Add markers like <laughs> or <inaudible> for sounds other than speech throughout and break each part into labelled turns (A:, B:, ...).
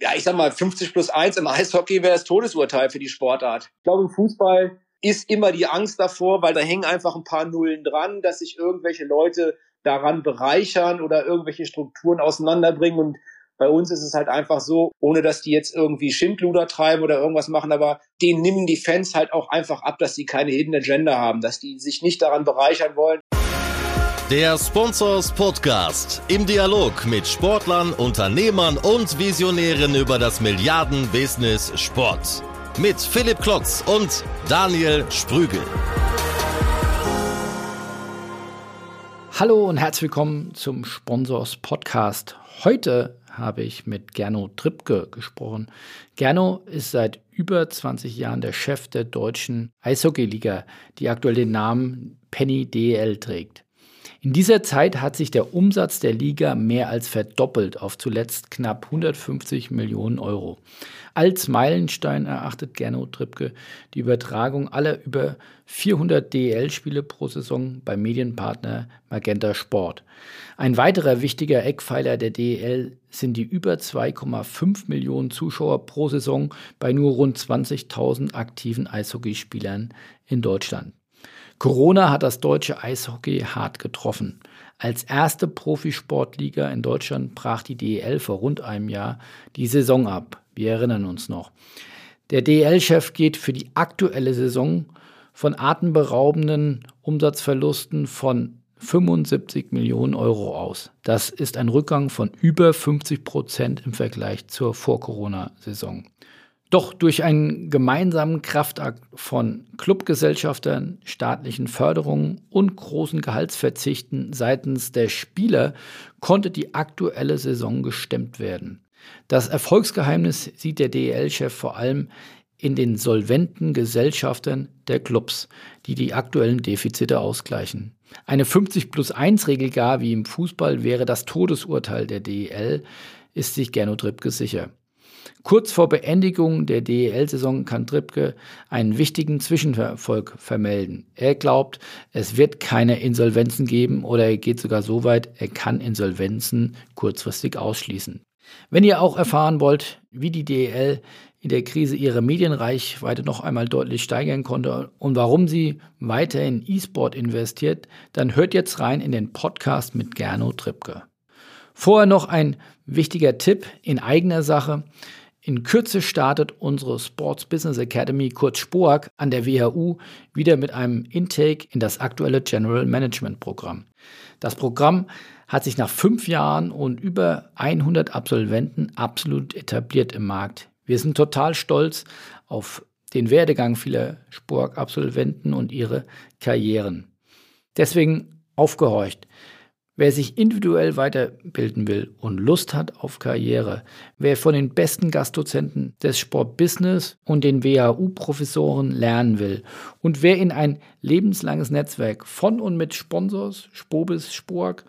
A: ja, ich sag mal, 50 plus 1 im Eishockey wäre das Todesurteil für die Sportart. Ich glaube, im Fußball ist immer die Angst davor, weil da hängen einfach ein paar Nullen dran, dass sich irgendwelche Leute daran bereichern oder irgendwelche Strukturen auseinanderbringen. Und bei uns ist es halt einfach so, ohne dass die jetzt irgendwie Schindluder treiben oder irgendwas machen, aber denen nehmen die Fans halt auch einfach ab, dass die keine Hidden Agenda haben, dass die sich nicht daran bereichern wollen.
B: Der Sponsors Podcast im Dialog mit Sportlern, Unternehmern und Visionären über das Milliarden-Business Sport. Mit Philipp Klotz und Daniel Sprügel.
C: Hallo und herzlich willkommen zum Sponsors Podcast. Heute habe ich mit Gerno Trippke gesprochen. Gerno ist seit über 20 Jahren der Chef der deutschen Eishockeyliga, die aktuell den Namen Penny DL trägt. In dieser Zeit hat sich der Umsatz der Liga mehr als verdoppelt auf zuletzt knapp 150 Millionen Euro. Als Meilenstein erachtet Gernot Trippke die Übertragung aller über 400 DEL-Spiele pro Saison beim Medienpartner Magenta Sport. Ein weiterer wichtiger Eckpfeiler der DEL sind die über 2,5 Millionen Zuschauer pro Saison bei nur rund 20.000 aktiven Eishockeyspielern in Deutschland. Corona hat das deutsche Eishockey hart getroffen. Als erste Profisportliga in Deutschland brach die DEL vor rund einem Jahr die Saison ab. Wir erinnern uns noch. Der DEL-Chef geht für die aktuelle Saison von atemberaubenden Umsatzverlusten von 75 Millionen Euro aus. Das ist ein Rückgang von über 50 Prozent im Vergleich zur Vor-Corona-Saison. Doch durch einen gemeinsamen Kraftakt von Clubgesellschaftern, staatlichen Förderungen und großen Gehaltsverzichten seitens der Spieler konnte die aktuelle Saison gestemmt werden. Das Erfolgsgeheimnis sieht der DEL-Chef vor allem in den solventen Gesellschaftern der Clubs, die die aktuellen Defizite ausgleichen. Eine 50 plus 1 Regel gar wie im Fußball wäre das Todesurteil der DEL, ist sich Gernot Rippke sicher. Kurz vor Beendigung der DEL-Saison kann Trippke einen wichtigen Zwischenerfolg vermelden. Er glaubt, es wird keine Insolvenzen geben oder er geht sogar so weit, er kann Insolvenzen kurzfristig ausschließen. Wenn ihr auch erfahren wollt, wie die DEL in der Krise ihre Medienreichweite noch einmal deutlich steigern konnte und warum sie weiter in E-Sport investiert, dann hört jetzt rein in den Podcast mit Gernot Trippke. Vorher noch ein wichtiger Tipp in eigener Sache. In Kürze startet unsere Sports Business Academy, kurz SPOAG, an der WHU wieder mit einem Intake in das aktuelle General Management Programm. Das Programm hat sich nach fünf Jahren und über 100 Absolventen absolut etabliert im Markt. Wir sind total stolz auf den Werdegang vieler SPOAG-Absolventen und ihre Karrieren. Deswegen aufgehorcht. Wer sich individuell weiterbilden will und Lust hat auf Karriere, wer von den besten Gastdozenten des Sportbusiness und den WHU-Professoren lernen will und wer in ein lebenslanges Netzwerk von und mit Sponsors, Spobis, Spork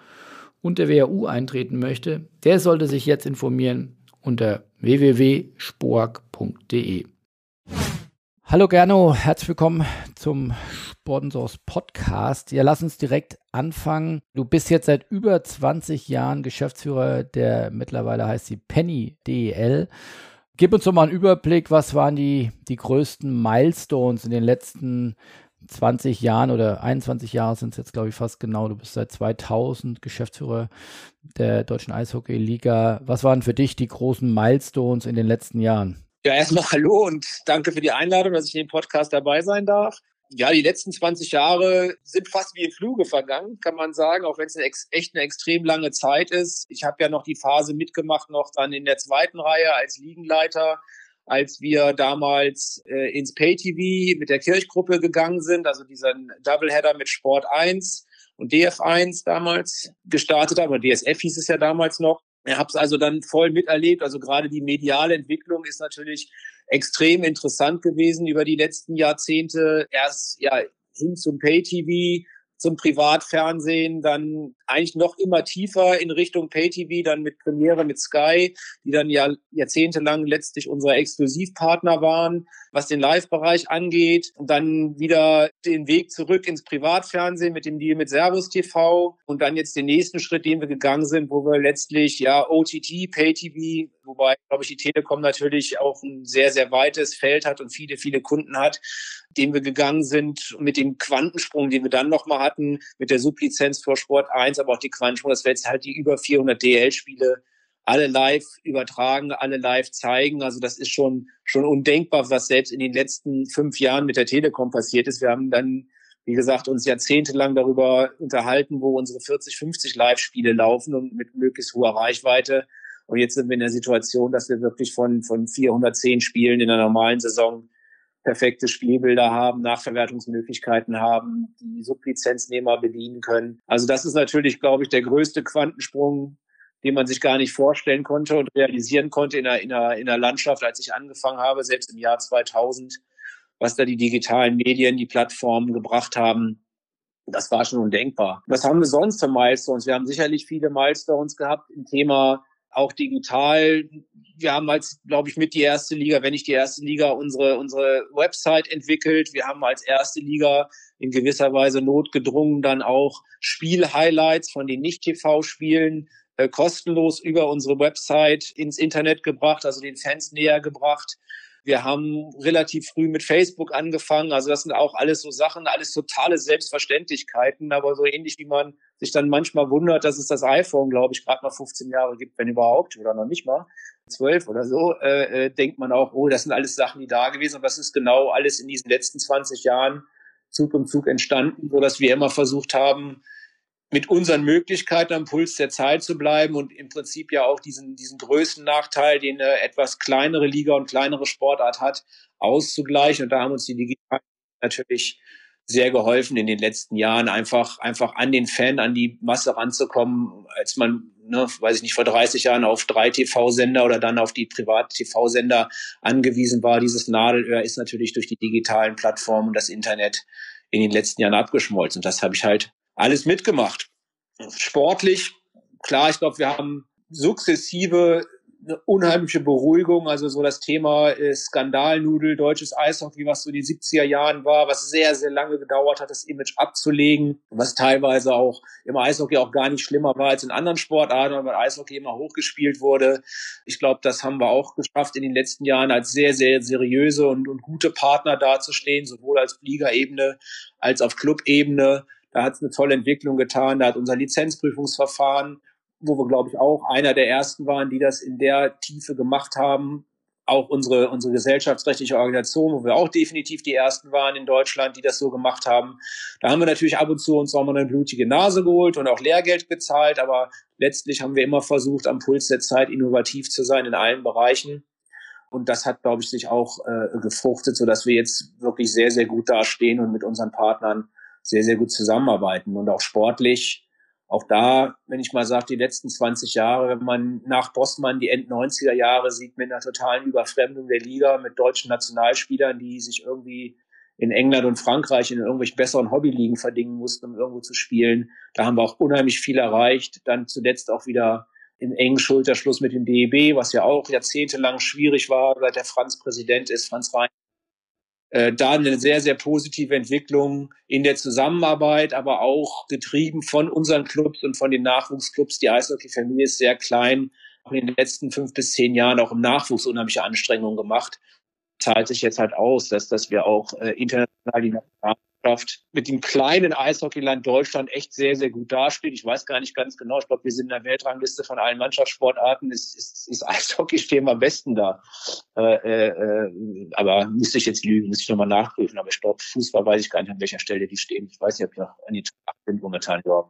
C: und der WHU eintreten möchte, der sollte sich jetzt informieren unter www.spork.de. Hallo Gerno, herzlich willkommen zum Sponsors Podcast. Ja, lass uns direkt anfangen. Du bist jetzt seit über 20 Jahren Geschäftsführer der mittlerweile heißt sie Penny DEL. Gib uns doch mal einen Überblick, was waren die, die größten Milestones in den letzten 20 Jahren oder 21 Jahre sind es jetzt, glaube ich, fast genau. Du bist seit 2000 Geschäftsführer der Deutschen Eishockey-Liga. Was waren für dich die großen Milestones in den letzten Jahren?
A: Ja, erstmal <laughs> hallo und danke für die Einladung, dass ich in dem Podcast dabei sein darf. Ja, die letzten 20 Jahre sind fast wie im Fluge vergangen, kann man sagen, auch wenn es eine echt eine extrem lange Zeit ist. Ich habe ja noch die Phase mitgemacht, noch dann in der zweiten Reihe als Liegenleiter, als wir damals äh, ins Pay-TV mit der Kirchgruppe gegangen sind, also diesen Doubleheader mit Sport 1 und DF1 damals gestartet haben, oder DSF hieß es ja damals noch. Ich habe es also dann voll miterlebt. Also gerade die mediale Entwicklung ist natürlich extrem interessant gewesen über die letzten Jahrzehnte. Erst ja hin zum Pay-TV, zum Privatfernsehen, dann eigentlich noch immer tiefer in Richtung Pay-TV, dann mit Premiere, mit Sky, die dann ja jahrzehntelang letztlich unsere Exklusivpartner waren, was den Live-Bereich angeht. Und dann wieder den Weg zurück ins Privatfernsehen mit dem Deal mit Servus TV und dann jetzt den nächsten Schritt, den wir gegangen sind, wo wir letztlich ja OTT, Pay-TV, wobei, glaube ich, die Telekom natürlich auch ein sehr, sehr weites Feld hat und viele, viele Kunden hat, den wir gegangen sind mit dem Quantensprung, den wir dann nochmal hatten, mit der Sublizenz für Sport 1, aber auch die Quantensprung, dass wir jetzt halt die über 400 DL-Spiele alle live übertragen, alle live zeigen. Also das ist schon, schon undenkbar, was selbst in den letzten fünf Jahren mit der Telekom passiert ist. Wir haben dann, wie gesagt, uns jahrzehntelang darüber unterhalten, wo unsere 40, 50 Live-Spiele laufen und mit möglichst hoher Reichweite. Und jetzt sind wir in der Situation, dass wir wirklich von, von 410 Spielen in der normalen Saison perfekte Spielbilder haben, Nachverwertungsmöglichkeiten haben, die Sublizenznehmer bedienen können. Also das ist natürlich, glaube ich, der größte Quantensprung, den man sich gar nicht vorstellen konnte und realisieren konnte in einer, in einer, in einer Landschaft, als ich angefangen habe, selbst im Jahr 2000, was da die digitalen Medien, die Plattformen gebracht haben. Das war schon undenkbar. Was haben wir sonst für Milestones? Wir haben sicherlich viele Milestones gehabt im Thema auch digital. Wir haben als, glaube ich, mit die erste Liga, wenn nicht die erste Liga, unsere, unsere Website entwickelt. Wir haben als erste Liga in gewisser Weise notgedrungen dann auch Spielhighlights von den Nicht-TV-Spielen äh, kostenlos über unsere Website ins Internet gebracht, also den Fans näher gebracht. Wir haben relativ früh mit Facebook angefangen. Also das sind auch alles so Sachen, alles totale Selbstverständlichkeiten, aber so ähnlich wie man sich dann manchmal wundert, dass es das iPhone, glaube ich, gerade mal 15 Jahre gibt, wenn überhaupt, oder noch nicht mal, 12 oder so, äh, äh, denkt man auch, oh, das sind alles Sachen, die da gewesen. Und das ist genau alles in diesen letzten 20 Jahren Zug um Zug entstanden, so dass wir immer versucht haben, mit unseren Möglichkeiten am Puls der Zeit zu bleiben und im Prinzip ja auch diesen, diesen Größennachteil, den eine etwas kleinere Liga und kleinere Sportart hat, auszugleichen. Und da haben uns die Digitalen natürlich sehr geholfen in den letzten Jahren, einfach, einfach an den Fan, an die Masse ranzukommen, als man, ne, weiß ich nicht, vor 30 Jahren auf drei TV-Sender oder dann auf die Privat-TV-Sender angewiesen war. Dieses Nadelöhr ist natürlich durch die digitalen Plattformen und das Internet in den letzten Jahren abgeschmolzen. Und das habe ich halt alles mitgemacht. Sportlich, klar, ich glaube, wir haben sukzessive eine unheimliche Beruhigung. Also so das Thema Skandalnudel, deutsches Eishockey, was so in den 70er Jahren war, was sehr, sehr lange gedauert hat, das Image abzulegen, was teilweise auch im Eishockey auch gar nicht schlimmer war als in anderen Sportarten, weil Eishockey immer hochgespielt wurde. Ich glaube, das haben wir auch geschafft in den letzten Jahren als sehr, sehr seriöse und, und gute Partner dazustehen, sowohl als Liga-Ebene als auf Club-Ebene. Da hat es eine tolle Entwicklung getan. Da hat unser Lizenzprüfungsverfahren, wo wir, glaube ich, auch einer der ersten waren, die das in der Tiefe gemacht haben. Auch unsere, unsere gesellschaftsrechtliche Organisation, wo wir auch definitiv die ersten waren in Deutschland, die das so gemacht haben. Da haben wir natürlich ab und zu uns auch mal eine blutige Nase geholt und auch Lehrgeld bezahlt, aber letztlich haben wir immer versucht, am Puls der Zeit innovativ zu sein in allen Bereichen. Und das hat, glaube ich, sich auch äh, gefruchtet, so dass wir jetzt wirklich sehr, sehr gut dastehen und mit unseren Partnern sehr, sehr gut zusammenarbeiten und auch sportlich. Auch da, wenn ich mal sage, die letzten 20 Jahre, wenn man nach Bossmann die End-90er Jahre sieht mit einer totalen Überfremdung der Liga, mit deutschen Nationalspielern, die sich irgendwie in England und Frankreich in irgendwelchen besseren Hobbyligen verdingen mussten, um irgendwo zu spielen. Da haben wir auch unheimlich viel erreicht. Dann zuletzt auch wieder im engen Schulterschluss mit dem DEB, was ja auch jahrzehntelang schwierig war, seit der Franz Präsident ist, Franz Rhein äh, da eine sehr, sehr positive Entwicklung in der Zusammenarbeit, aber auch getrieben von unseren Clubs und von den Nachwuchsclubs. Die Eishockey-Familie ist sehr klein, in den letzten fünf bis zehn Jahren auch im Nachwuchs unheimliche Anstrengungen gemacht. Zahlt sich jetzt halt aus, dass, dass wir auch äh, international die Mannschaft mit dem kleinen Eishockeyland Deutschland echt sehr, sehr gut dasteht. Ich weiß gar nicht ganz genau. Ich glaube, wir sind in der Weltrangliste von allen Mannschaftssportarten. Ist, ist, ist Eishockey stehen am besten da. Äh, äh, aber müsste ich jetzt lügen, müsste ich nochmal nachprüfen. Aber ich glaube, Fußball weiß ich gar nicht, an welcher Stelle die stehen. Ich weiß nicht, ob ich noch an die Top bin momentan. Ja.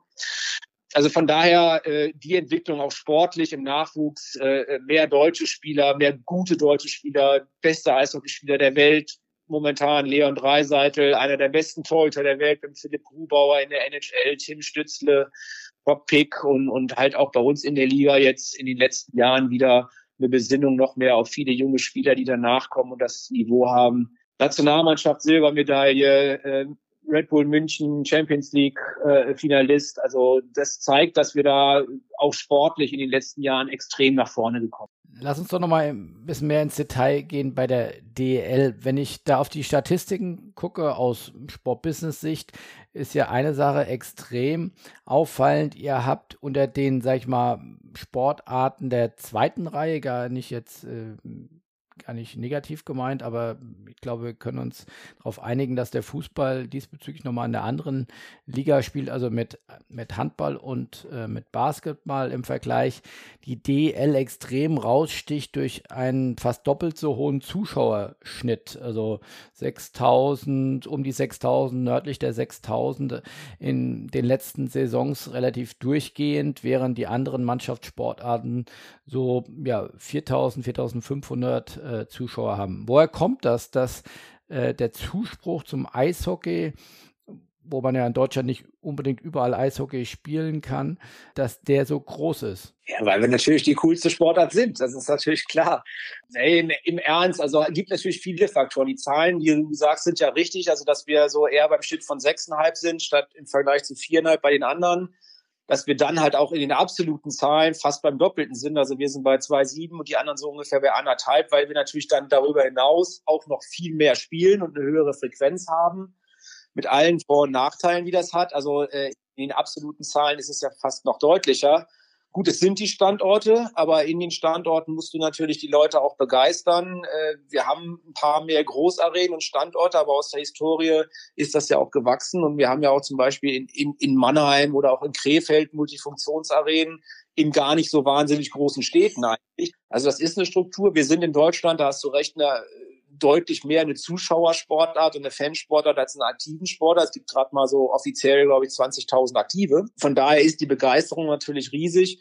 A: Also von daher äh, die Entwicklung auch sportlich im Nachwuchs, äh, mehr deutsche Spieler, mehr gute deutsche Spieler, beste Eishockeyspieler der Welt, momentan Leon Dreiseitel, einer der besten Torhüter der Welt, mit Philipp Grubauer in der NHL, Tim Stützle, Bob Pick und, und halt auch bei uns in der Liga jetzt in den letzten Jahren wieder eine Besinnung noch mehr auf viele junge Spieler, die danach kommen und das Niveau haben. Nationalmannschaft Silbermedaille, äh, Red Bull München Champions League äh, Finalist. Also das zeigt, dass wir da auch sportlich in den letzten Jahren extrem nach vorne gekommen
C: Lass uns doch noch mal ein bisschen mehr ins Detail gehen bei der DEL. Wenn ich da auf die Statistiken gucke aus Sportbusiness-Sicht, ist ja eine Sache extrem auffallend. Ihr habt unter den, sag ich mal, Sportarten der zweiten Reihe, gar nicht jetzt äh, gar nicht negativ gemeint, aber ich glaube, wir können uns darauf einigen, dass der Fußball diesbezüglich nochmal in der anderen Liga spielt, also mit, mit Handball und äh, mit Basketball im Vergleich. Die DL extrem raussticht durch einen fast doppelt so hohen Zuschauerschnitt, also 6000, um die 6000, nördlich der 6000 in den letzten Saisons relativ durchgehend, während die anderen Mannschaftssportarten so ja 4000, 4500 äh, Zuschauer haben. Woher kommt das, dass äh, der Zuspruch zum Eishockey, wo man ja in Deutschland nicht unbedingt überall Eishockey spielen kann, dass der so groß ist?
A: Ja, weil wir natürlich die coolste Sportart sind. Das ist natürlich klar. Hey, Im Ernst, also es gibt natürlich viele Faktoren. Die Zahlen, die du sagst, sind ja richtig. Also, dass wir so eher beim Schnitt von 6,5 sind, statt im Vergleich zu 4,5 bei den anderen dass wir dann halt auch in den absoluten Zahlen fast beim Doppelten sind. Also wir sind bei 2,7 und die anderen so ungefähr bei anderthalb, weil wir natürlich dann darüber hinaus auch noch viel mehr spielen und eine höhere Frequenz haben. Mit allen Vor- und Nachteilen, wie das hat. Also äh, in den absoluten Zahlen ist es ja fast noch deutlicher. Gut, es sind die Standorte, aber in den Standorten musst du natürlich die Leute auch begeistern. Äh, wir haben ein paar mehr Großarenen und Standorte, aber aus der Historie ist das ja auch gewachsen. Und wir haben ja auch zum Beispiel in, in, in Mannheim oder auch in Krefeld Multifunktionsarenen in gar nicht so wahnsinnig großen Städten eigentlich. Also das ist eine Struktur. Wir sind in Deutschland, da hast du recht, eine deutlich mehr eine Zuschauersportart und eine Fansportart als einen aktiven Sportart. Es gibt gerade mal so offiziell, glaube ich, 20.000 Aktive. Von daher ist die Begeisterung natürlich riesig.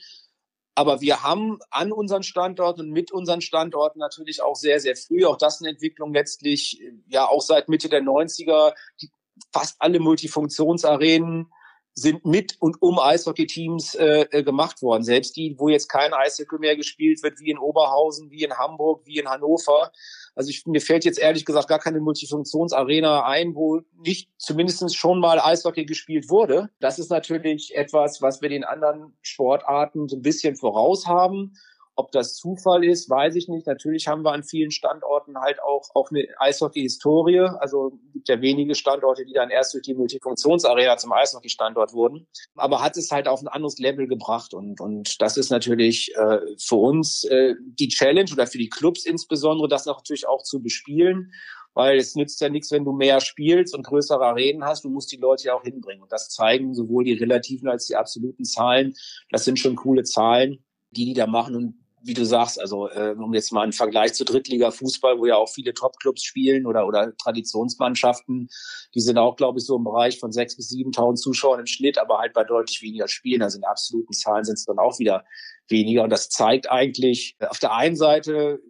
A: Aber wir haben an unseren Standorten und mit unseren Standorten natürlich auch sehr, sehr früh, auch das eine Entwicklung letztlich, ja auch seit Mitte der 90er, die, fast alle Multifunktionsarenen sind mit und um Eishockey-Teams äh, äh, gemacht worden. Selbst die, wo jetzt kein Eishockey mehr gespielt wird, wie in Oberhausen, wie in Hamburg, wie in Hannover. Also ich, mir fällt jetzt ehrlich gesagt gar keine Multifunktionsarena ein, wo nicht zumindest schon mal Eishockey gespielt wurde. Das ist natürlich etwas, was wir den anderen Sportarten so ein bisschen voraus haben. Ob das Zufall ist, weiß ich nicht. Natürlich haben wir an vielen Standorten halt auch, auch eine Eishockey-Historie. Also gibt ja wenige Standorte, die dann erst durch die Multifunktionsarena zum Eishockey-Standort wurden. Aber hat es halt auf ein anderes Level gebracht. Und, und das ist natürlich äh, für uns äh, die Challenge oder für die Clubs insbesondere, das natürlich auch zu bespielen weil es nützt ja nichts, wenn du mehr spielst und größere Arenen hast. Du musst die Leute ja auch hinbringen. Und das zeigen sowohl die relativen als die absoluten Zahlen. Das sind schon coole Zahlen, die die da machen. Und wie du sagst, also äh, um jetzt mal einen Vergleich zu Drittliga-Fußball, wo ja auch viele Top-Clubs spielen oder, oder Traditionsmannschaften, die sind auch, glaube ich, so im Bereich von 6.000 bis 7.000 Zuschauern im Schnitt, aber halt bei deutlich weniger Spielen. Also in absoluten Zahlen sind es dann auch wieder weniger. Und das zeigt eigentlich auf der einen Seite,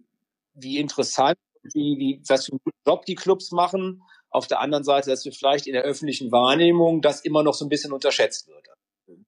A: wie interessant, wie, wie, was für einen Job die Clubs machen. Auf der anderen Seite, dass wir vielleicht in der öffentlichen Wahrnehmung das immer noch so ein bisschen unterschätzt wird.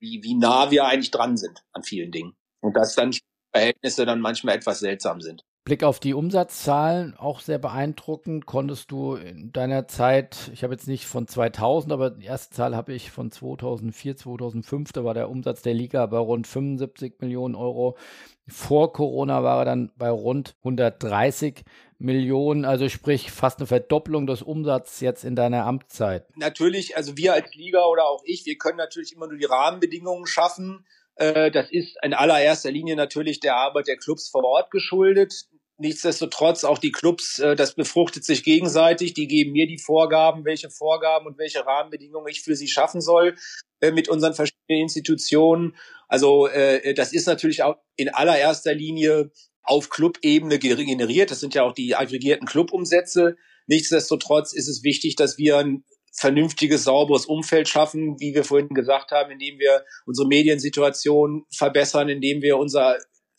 A: Wie, wie nah wir eigentlich dran sind an vielen Dingen. Und das dann Verhältnisse dann manchmal etwas seltsam sind.
C: Blick auf die Umsatzzahlen, auch sehr beeindruckend. Konntest du in deiner Zeit, ich habe jetzt nicht von 2000, aber die erste Zahl habe ich von 2004, 2005, da war der Umsatz der Liga bei rund 75 Millionen Euro. Vor Corona war er dann bei rund 130 Millionen, also sprich fast eine Verdopplung des Umsatzes jetzt in deiner Amtszeit.
A: Natürlich, also wir als Liga oder auch ich, wir können natürlich immer nur die Rahmenbedingungen schaffen das ist in allererster Linie natürlich der Arbeit der Clubs vor Ort geschuldet. Nichtsdestotrotz auch die Clubs, äh, das befruchtet sich gegenseitig. Die geben mir die Vorgaben, welche Vorgaben und welche Rahmenbedingungen ich für sie schaffen soll äh, mit unseren verschiedenen Institutionen. Also das ist natürlich auch in allererster Linie auf Clubebene generiert. Das sind ja auch die aggregierten Clubumsätze. Nichtsdestotrotz ist es wichtig, dass wir ein vernünftiges, sauberes Umfeld schaffen, wie wir vorhin gesagt haben, indem wir unsere Mediensituation verbessern, indem wir unser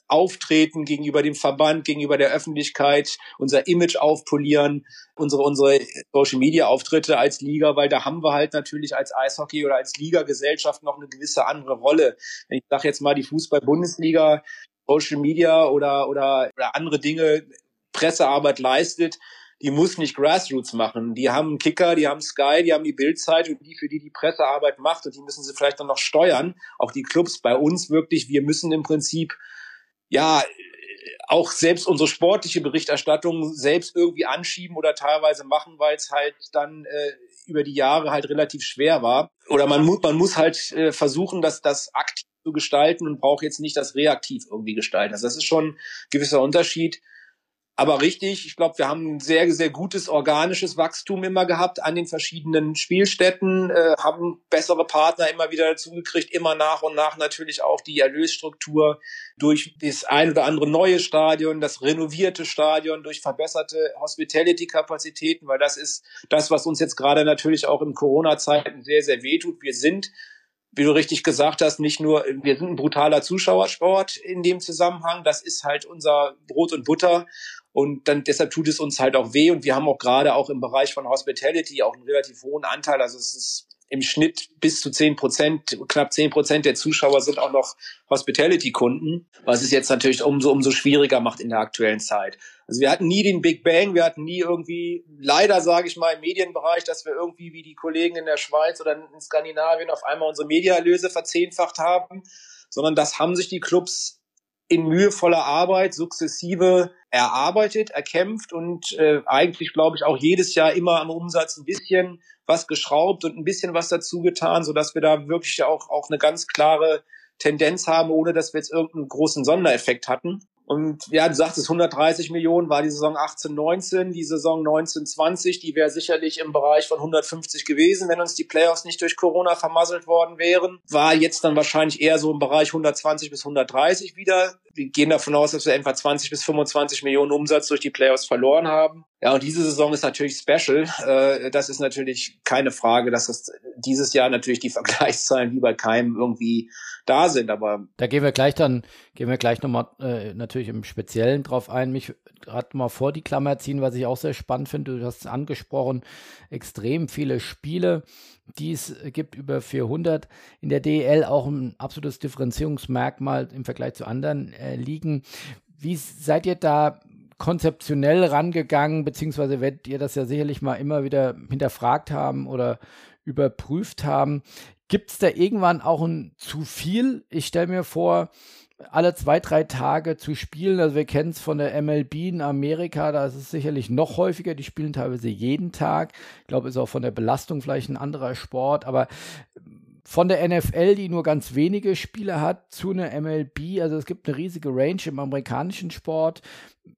A: Auftreten gegenüber dem Verband, gegenüber der Öffentlichkeit, unser Image aufpolieren, unsere, unsere Social Media Auftritte als Liga, weil da haben wir halt natürlich als Eishockey oder als Liga-Gesellschaft noch eine gewisse andere Rolle. Wenn ich sage jetzt mal die Fußball-Bundesliga, Social Media oder, oder, oder andere Dinge, Pressearbeit leistet, die muss nicht Grassroots machen. Die haben Kicker, die haben Sky, die haben die Bildzeit und die, für die die Pressearbeit macht und die müssen sie vielleicht dann noch steuern. Auch die Clubs bei uns wirklich, wir müssen im Prinzip, ja, auch selbst unsere sportliche Berichterstattung selbst irgendwie anschieben oder teilweise machen, weil es halt dann äh, über die Jahre halt relativ schwer war. Oder man muss, man muss halt äh, versuchen, dass das aktiv zu gestalten und braucht jetzt nicht das reaktiv irgendwie gestalten. Also das ist schon ein gewisser Unterschied. Aber richtig, ich glaube, wir haben ein sehr, sehr gutes organisches Wachstum immer gehabt an den verschiedenen Spielstätten, äh, haben bessere Partner immer wieder dazugekriegt, immer nach und nach natürlich auch die Erlösstruktur durch das ein oder andere neue Stadion, das renovierte Stadion, durch verbesserte Hospitality-Kapazitäten, weil das ist das, was uns jetzt gerade natürlich auch in Corona-Zeiten sehr, sehr wehtut. Wir sind wie du richtig gesagt hast, nicht nur, wir sind ein brutaler Zuschauersport in dem Zusammenhang, das ist halt unser Brot und Butter. Und dann deshalb tut es uns halt auch weh. Und wir haben auch gerade auch im Bereich von Hospitality auch einen relativ hohen Anteil. Also es ist im Schnitt bis zu zehn Prozent, knapp zehn Prozent der Zuschauer sind auch noch Hospitality-Kunden, was es jetzt natürlich umso, umso schwieriger macht in der aktuellen Zeit. Also wir hatten nie den Big Bang, wir hatten nie irgendwie, leider sage ich mal im Medienbereich, dass wir irgendwie wie die Kollegen in der Schweiz oder in Skandinavien auf einmal unsere Mediaerlöse verzehnfacht haben, sondern das haben sich die Clubs in mühevoller Arbeit sukzessive erarbeitet, erkämpft und äh, eigentlich, glaube ich, auch jedes Jahr immer am Umsatz ein bisschen was geschraubt und ein bisschen was dazu getan, sodass wir da wirklich auch, auch eine ganz klare Tendenz haben, ohne dass wir jetzt irgendeinen großen Sondereffekt hatten. Und ja, du sagtest 130 Millionen war die Saison 18, 19, die Saison 19, 20, die wäre sicherlich im Bereich von 150 gewesen, wenn uns die Playoffs nicht durch Corona vermasselt worden wären. War jetzt dann wahrscheinlich eher so im Bereich 120 bis 130 wieder. Wir gehen davon aus, dass wir etwa 20 bis 25 Millionen Umsatz durch die Playoffs verloren haben. Ja, und diese Saison ist natürlich special. Äh, das ist natürlich keine Frage, dass es dieses Jahr natürlich die <laughs> Vergleichszahlen wie bei keinem irgendwie da sind. Aber
C: da gehen wir gleich dann, gehen wir gleich nochmal äh, natürlich im Speziellen drauf ein. Mich gerade mal vor die Klammer ziehen, was ich auch sehr spannend finde. Du hast es angesprochen, extrem viele Spiele, die es gibt, über 400 in der DEL, auch ein absolutes Differenzierungsmerkmal im Vergleich zu anderen äh, Ligen. Wie seid ihr da konzeptionell rangegangen, beziehungsweise werdet ihr das ja sicherlich mal immer wieder hinterfragt haben oder überprüft haben. Gibt es da irgendwann auch ein zu viel? Ich stelle mir vor, alle zwei, drei Tage zu spielen. Also wir kennen es von der MLB in Amerika, da ist es sicherlich noch häufiger. Die spielen teilweise jeden Tag. Ich glaube, ist auch von der Belastung vielleicht ein anderer Sport, aber von der NFL, die nur ganz wenige Spiele hat, zu einer MLB. Also es gibt eine riesige Range im amerikanischen Sport.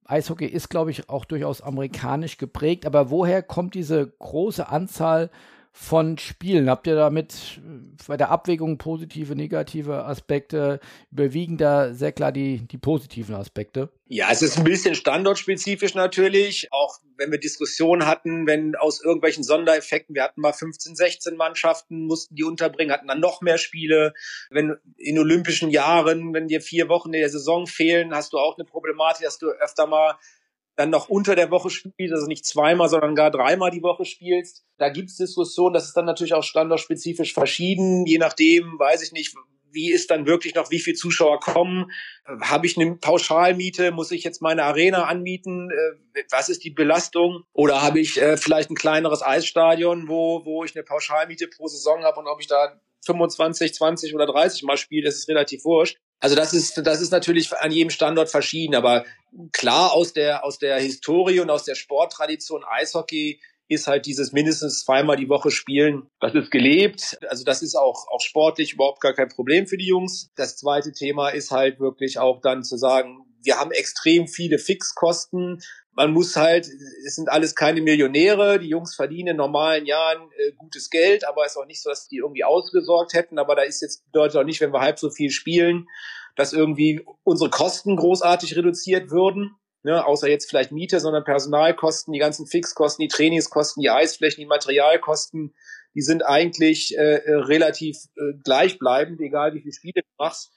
C: Eishockey ist, glaube ich, auch durchaus amerikanisch geprägt. Aber woher kommt diese große Anzahl von Spielen? Habt ihr damit äh, bei der Abwägung positive, negative Aspekte überwiegen da sehr klar die, die positiven Aspekte?
A: Ja, es ist ein bisschen standortspezifisch natürlich. Auch wenn wir Diskussionen hatten, wenn aus irgendwelchen Sondereffekten, wir hatten mal 15, 16 Mannschaften, mussten die unterbringen, hatten dann noch mehr Spiele. Wenn in olympischen Jahren, wenn dir vier Wochen in der Saison fehlen, hast du auch eine Problematik, dass du öfter mal dann noch unter der Woche spielst, also nicht zweimal, sondern gar dreimal die Woche spielst. Da gibt es Diskussionen, das ist dann natürlich auch standortspezifisch verschieden, je nachdem, weiß ich nicht, wie ist dann wirklich noch, wie viele Zuschauer kommen? Habe ich eine Pauschalmiete? Muss ich jetzt meine Arena anmieten? Äh, was ist die Belastung? Oder habe ich äh, vielleicht ein kleineres Eisstadion, wo, wo ich eine Pauschalmiete pro Saison habe und ob ich da 25, 20 oder 30 Mal spiele, das ist relativ wurscht. Also das ist, das ist natürlich an jedem Standort verschieden, aber klar aus der, aus der Historie und aus der Sporttradition Eishockey ist halt dieses mindestens zweimal die Woche spielen. Das ist gelebt. Also das ist auch, auch sportlich überhaupt gar kein Problem für die Jungs. Das zweite Thema ist halt wirklich auch dann zu sagen, wir haben extrem viele Fixkosten. Man muss halt, es sind alles keine Millionäre. Die Jungs verdienen in normalen Jahren äh, gutes Geld, aber es ist auch nicht so, dass die irgendwie ausgesorgt hätten. Aber da ist jetzt bedeutet auch nicht, wenn wir halb so viel spielen, dass irgendwie unsere Kosten großartig reduziert würden. Ne, außer jetzt vielleicht Miete, sondern Personalkosten, die ganzen Fixkosten, die Trainingskosten, die Eisflächen, die Materialkosten, die sind eigentlich äh, äh relativ äh, gleichbleibend, egal wie viele Spiele du machst.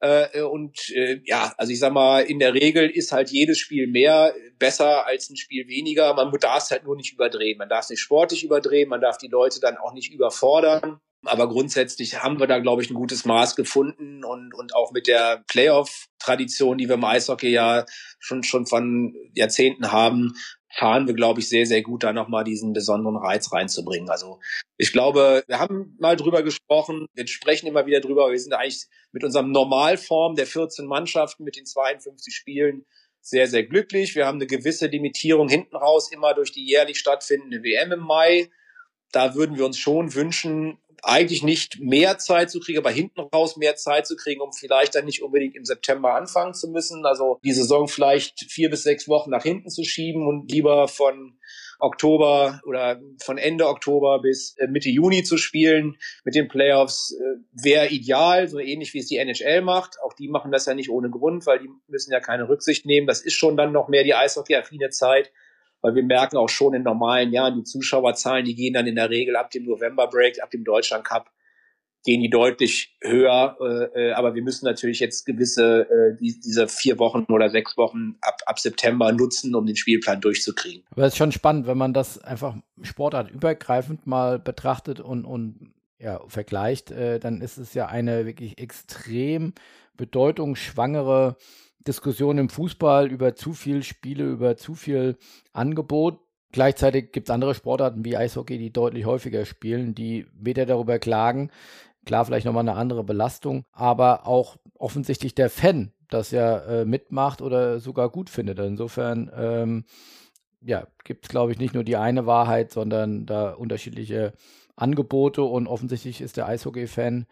A: Äh, und äh, ja, also ich sag mal, in der Regel ist halt jedes Spiel mehr besser als ein Spiel weniger. Man darf es halt nur nicht überdrehen. Man darf es nicht sportlich überdrehen, man darf die Leute dann auch nicht überfordern. Aber grundsätzlich haben wir da, glaube ich, ein gutes Maß gefunden und, und auch mit der Playoff-Tradition, die wir im Eishockey ja schon, schon von Jahrzehnten haben, fahren wir, glaube ich, sehr, sehr gut, da nochmal diesen besonderen Reiz reinzubringen. Also ich glaube, wir haben mal drüber gesprochen, wir sprechen immer wieder drüber, wir sind eigentlich mit unserem Normalform der 14 Mannschaften mit den 52 Spielen sehr, sehr glücklich. Wir haben eine gewisse Limitierung hinten raus, immer durch die jährlich stattfindende WM im Mai. Da würden wir uns schon wünschen, eigentlich nicht mehr Zeit zu kriegen, aber hinten raus mehr Zeit zu kriegen, um vielleicht dann nicht unbedingt im September anfangen zu müssen. Also die Saison vielleicht vier bis sechs Wochen nach hinten zu schieben und lieber von Oktober oder von Ende Oktober bis äh, Mitte Juni zu spielen mit den Playoffs äh, wäre ideal, so ähnlich wie es die NHL macht. Auch die machen das ja nicht ohne Grund, weil die müssen ja keine Rücksicht nehmen. Das ist schon dann noch mehr die eishockey-affine Zeit weil wir merken auch schon in normalen Jahren, die Zuschauerzahlen, die gehen dann in der Regel ab dem November Break, ab dem Deutschland Cup, gehen die deutlich höher. Äh, äh, aber wir müssen natürlich jetzt gewisse, äh, die, diese vier Wochen oder sechs Wochen ab, ab September nutzen, um den Spielplan durchzukriegen.
C: Aber es ist schon spannend, wenn man das einfach sportartübergreifend mal betrachtet und, und ja, vergleicht, äh, dann ist es ja eine wirklich extrem bedeutungsschwangere Diskussion im Fußball über zu viel Spiele, über zu viel Angebot. Gleichzeitig gibt es andere Sportarten wie Eishockey, die deutlich häufiger spielen, die weder darüber klagen, klar, vielleicht nochmal eine andere Belastung, aber auch offensichtlich der Fan das ja äh, mitmacht oder sogar gut findet. Insofern ähm, ja, gibt es, glaube ich, nicht nur die eine Wahrheit, sondern da unterschiedliche Angebote und offensichtlich ist der Eishockey-Fan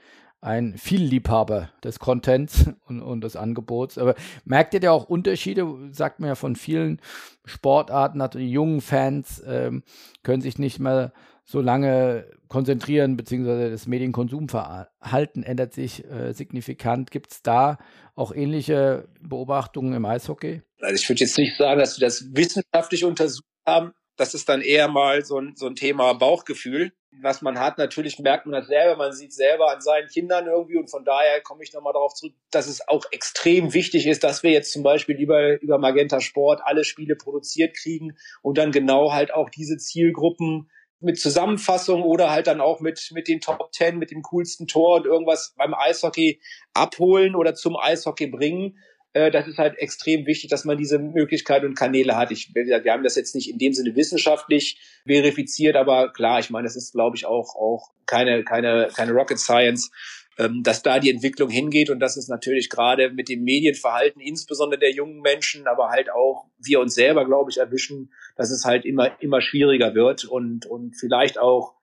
C: ein Vielliebhaber des Contents <laughs> und, und des Angebots. Aber merkt ihr da auch Unterschiede? Sagt man ja von vielen Sportarten, also die jungen Fans ähm, können sich nicht mehr so lange konzentrieren, beziehungsweise das Medienkonsumverhalten ändert sich äh, signifikant. Gibt es da auch ähnliche Beobachtungen im Eishockey?
A: Also ich würde jetzt nicht sagen, dass wir das wissenschaftlich untersucht haben. Das ist dann eher mal so ein, so ein Thema Bauchgefühl was man hat. Natürlich merkt man das selber, man sieht selber an seinen Kindern irgendwie und von daher komme ich nochmal darauf zurück, dass es auch extrem wichtig ist, dass wir jetzt zum Beispiel über, über Magenta Sport alle Spiele produziert kriegen und dann genau halt auch diese Zielgruppen mit Zusammenfassung oder halt dann auch mit, mit den Top Ten, mit dem coolsten Tor und irgendwas beim Eishockey abholen oder zum Eishockey bringen das ist halt extrem wichtig, dass man diese Möglichkeit und Kanäle hat. Ich, wie gesagt, wir haben das jetzt nicht in dem Sinne wissenschaftlich verifiziert, aber klar, ich meine, das ist, glaube ich, auch, auch keine, keine, keine Rocket Science, ähm, dass da die Entwicklung hingeht und dass es natürlich gerade mit dem Medienverhalten, insbesondere der jungen Menschen, aber halt auch wir uns selber, glaube ich, erwischen, dass es halt immer, immer schwieriger wird und, und vielleicht auch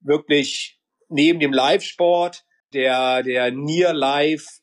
A: wirklich neben dem Live-Sport der, der Near Live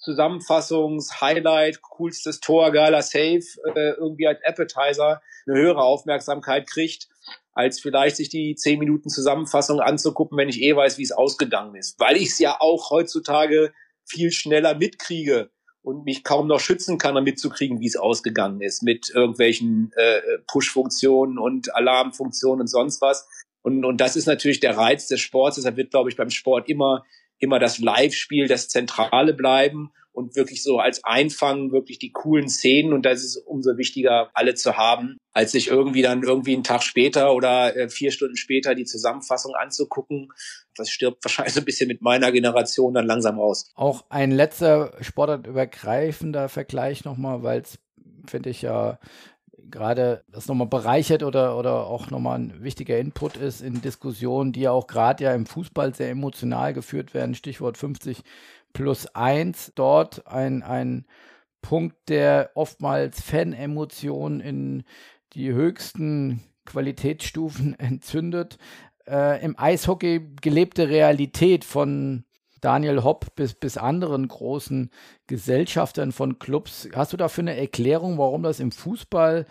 A: Zusammenfassungs, Highlight, coolstes Tor, geiler Save, äh, irgendwie als Appetizer eine höhere Aufmerksamkeit kriegt, als vielleicht sich die 10 Minuten Zusammenfassung anzugucken, wenn ich eh weiß, wie es ausgegangen ist. Weil ich es ja auch heutzutage viel schneller mitkriege und mich kaum noch schützen kann, um mitzukriegen, wie es ausgegangen ist, mit irgendwelchen äh, Push-Funktionen und Alarmfunktionen und sonst was. Und, und das ist natürlich der Reiz des Sports. Deshalb wird, glaube ich, beim Sport immer immer das Live-Spiel das Zentrale bleiben und wirklich so als Einfangen wirklich die coolen Szenen und das ist umso wichtiger, alle zu haben, als sich irgendwie dann irgendwie einen Tag später oder äh, vier Stunden später die Zusammenfassung anzugucken. Das stirbt <laughs> wahrscheinlich so ein bisschen mit meiner Generation dann langsam raus.
C: Auch ein letzter sportartübergreifender Vergleich nochmal, weil es, finde ich ja, gerade das nochmal bereichert oder, oder auch nochmal ein wichtiger Input ist in Diskussionen, die ja auch gerade ja im Fußball sehr emotional geführt werden. Stichwort 50 plus 1. Dort ein, ein Punkt, der oftmals Fan-Emotionen in die höchsten Qualitätsstufen <laughs> entzündet. Äh, Im Eishockey gelebte Realität von Daniel Hopp bis, bis anderen großen Gesellschaftern von Clubs. Hast du dafür eine Erklärung, warum das im Fußball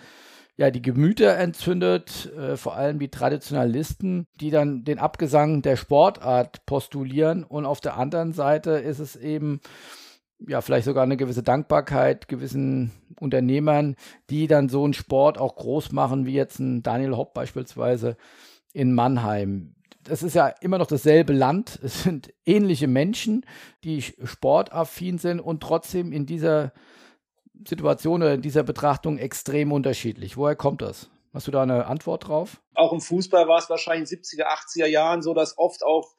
C: ja die Gemüter entzündet, äh, vor allem die Traditionalisten, die dann den Abgesang der Sportart postulieren und auf der anderen Seite ist es eben ja, vielleicht sogar eine gewisse Dankbarkeit gewissen Unternehmern, die dann so einen Sport auch groß machen, wie jetzt ein Daniel Hopp beispielsweise in Mannheim es ist ja immer noch dasselbe Land. Es sind ähnliche Menschen, die sportaffin sind und trotzdem in dieser Situation oder in dieser Betrachtung extrem unterschiedlich. Woher kommt das? Hast du da eine Antwort drauf?
A: Auch im Fußball war es wahrscheinlich in 70er, 80er Jahren so, dass oft auch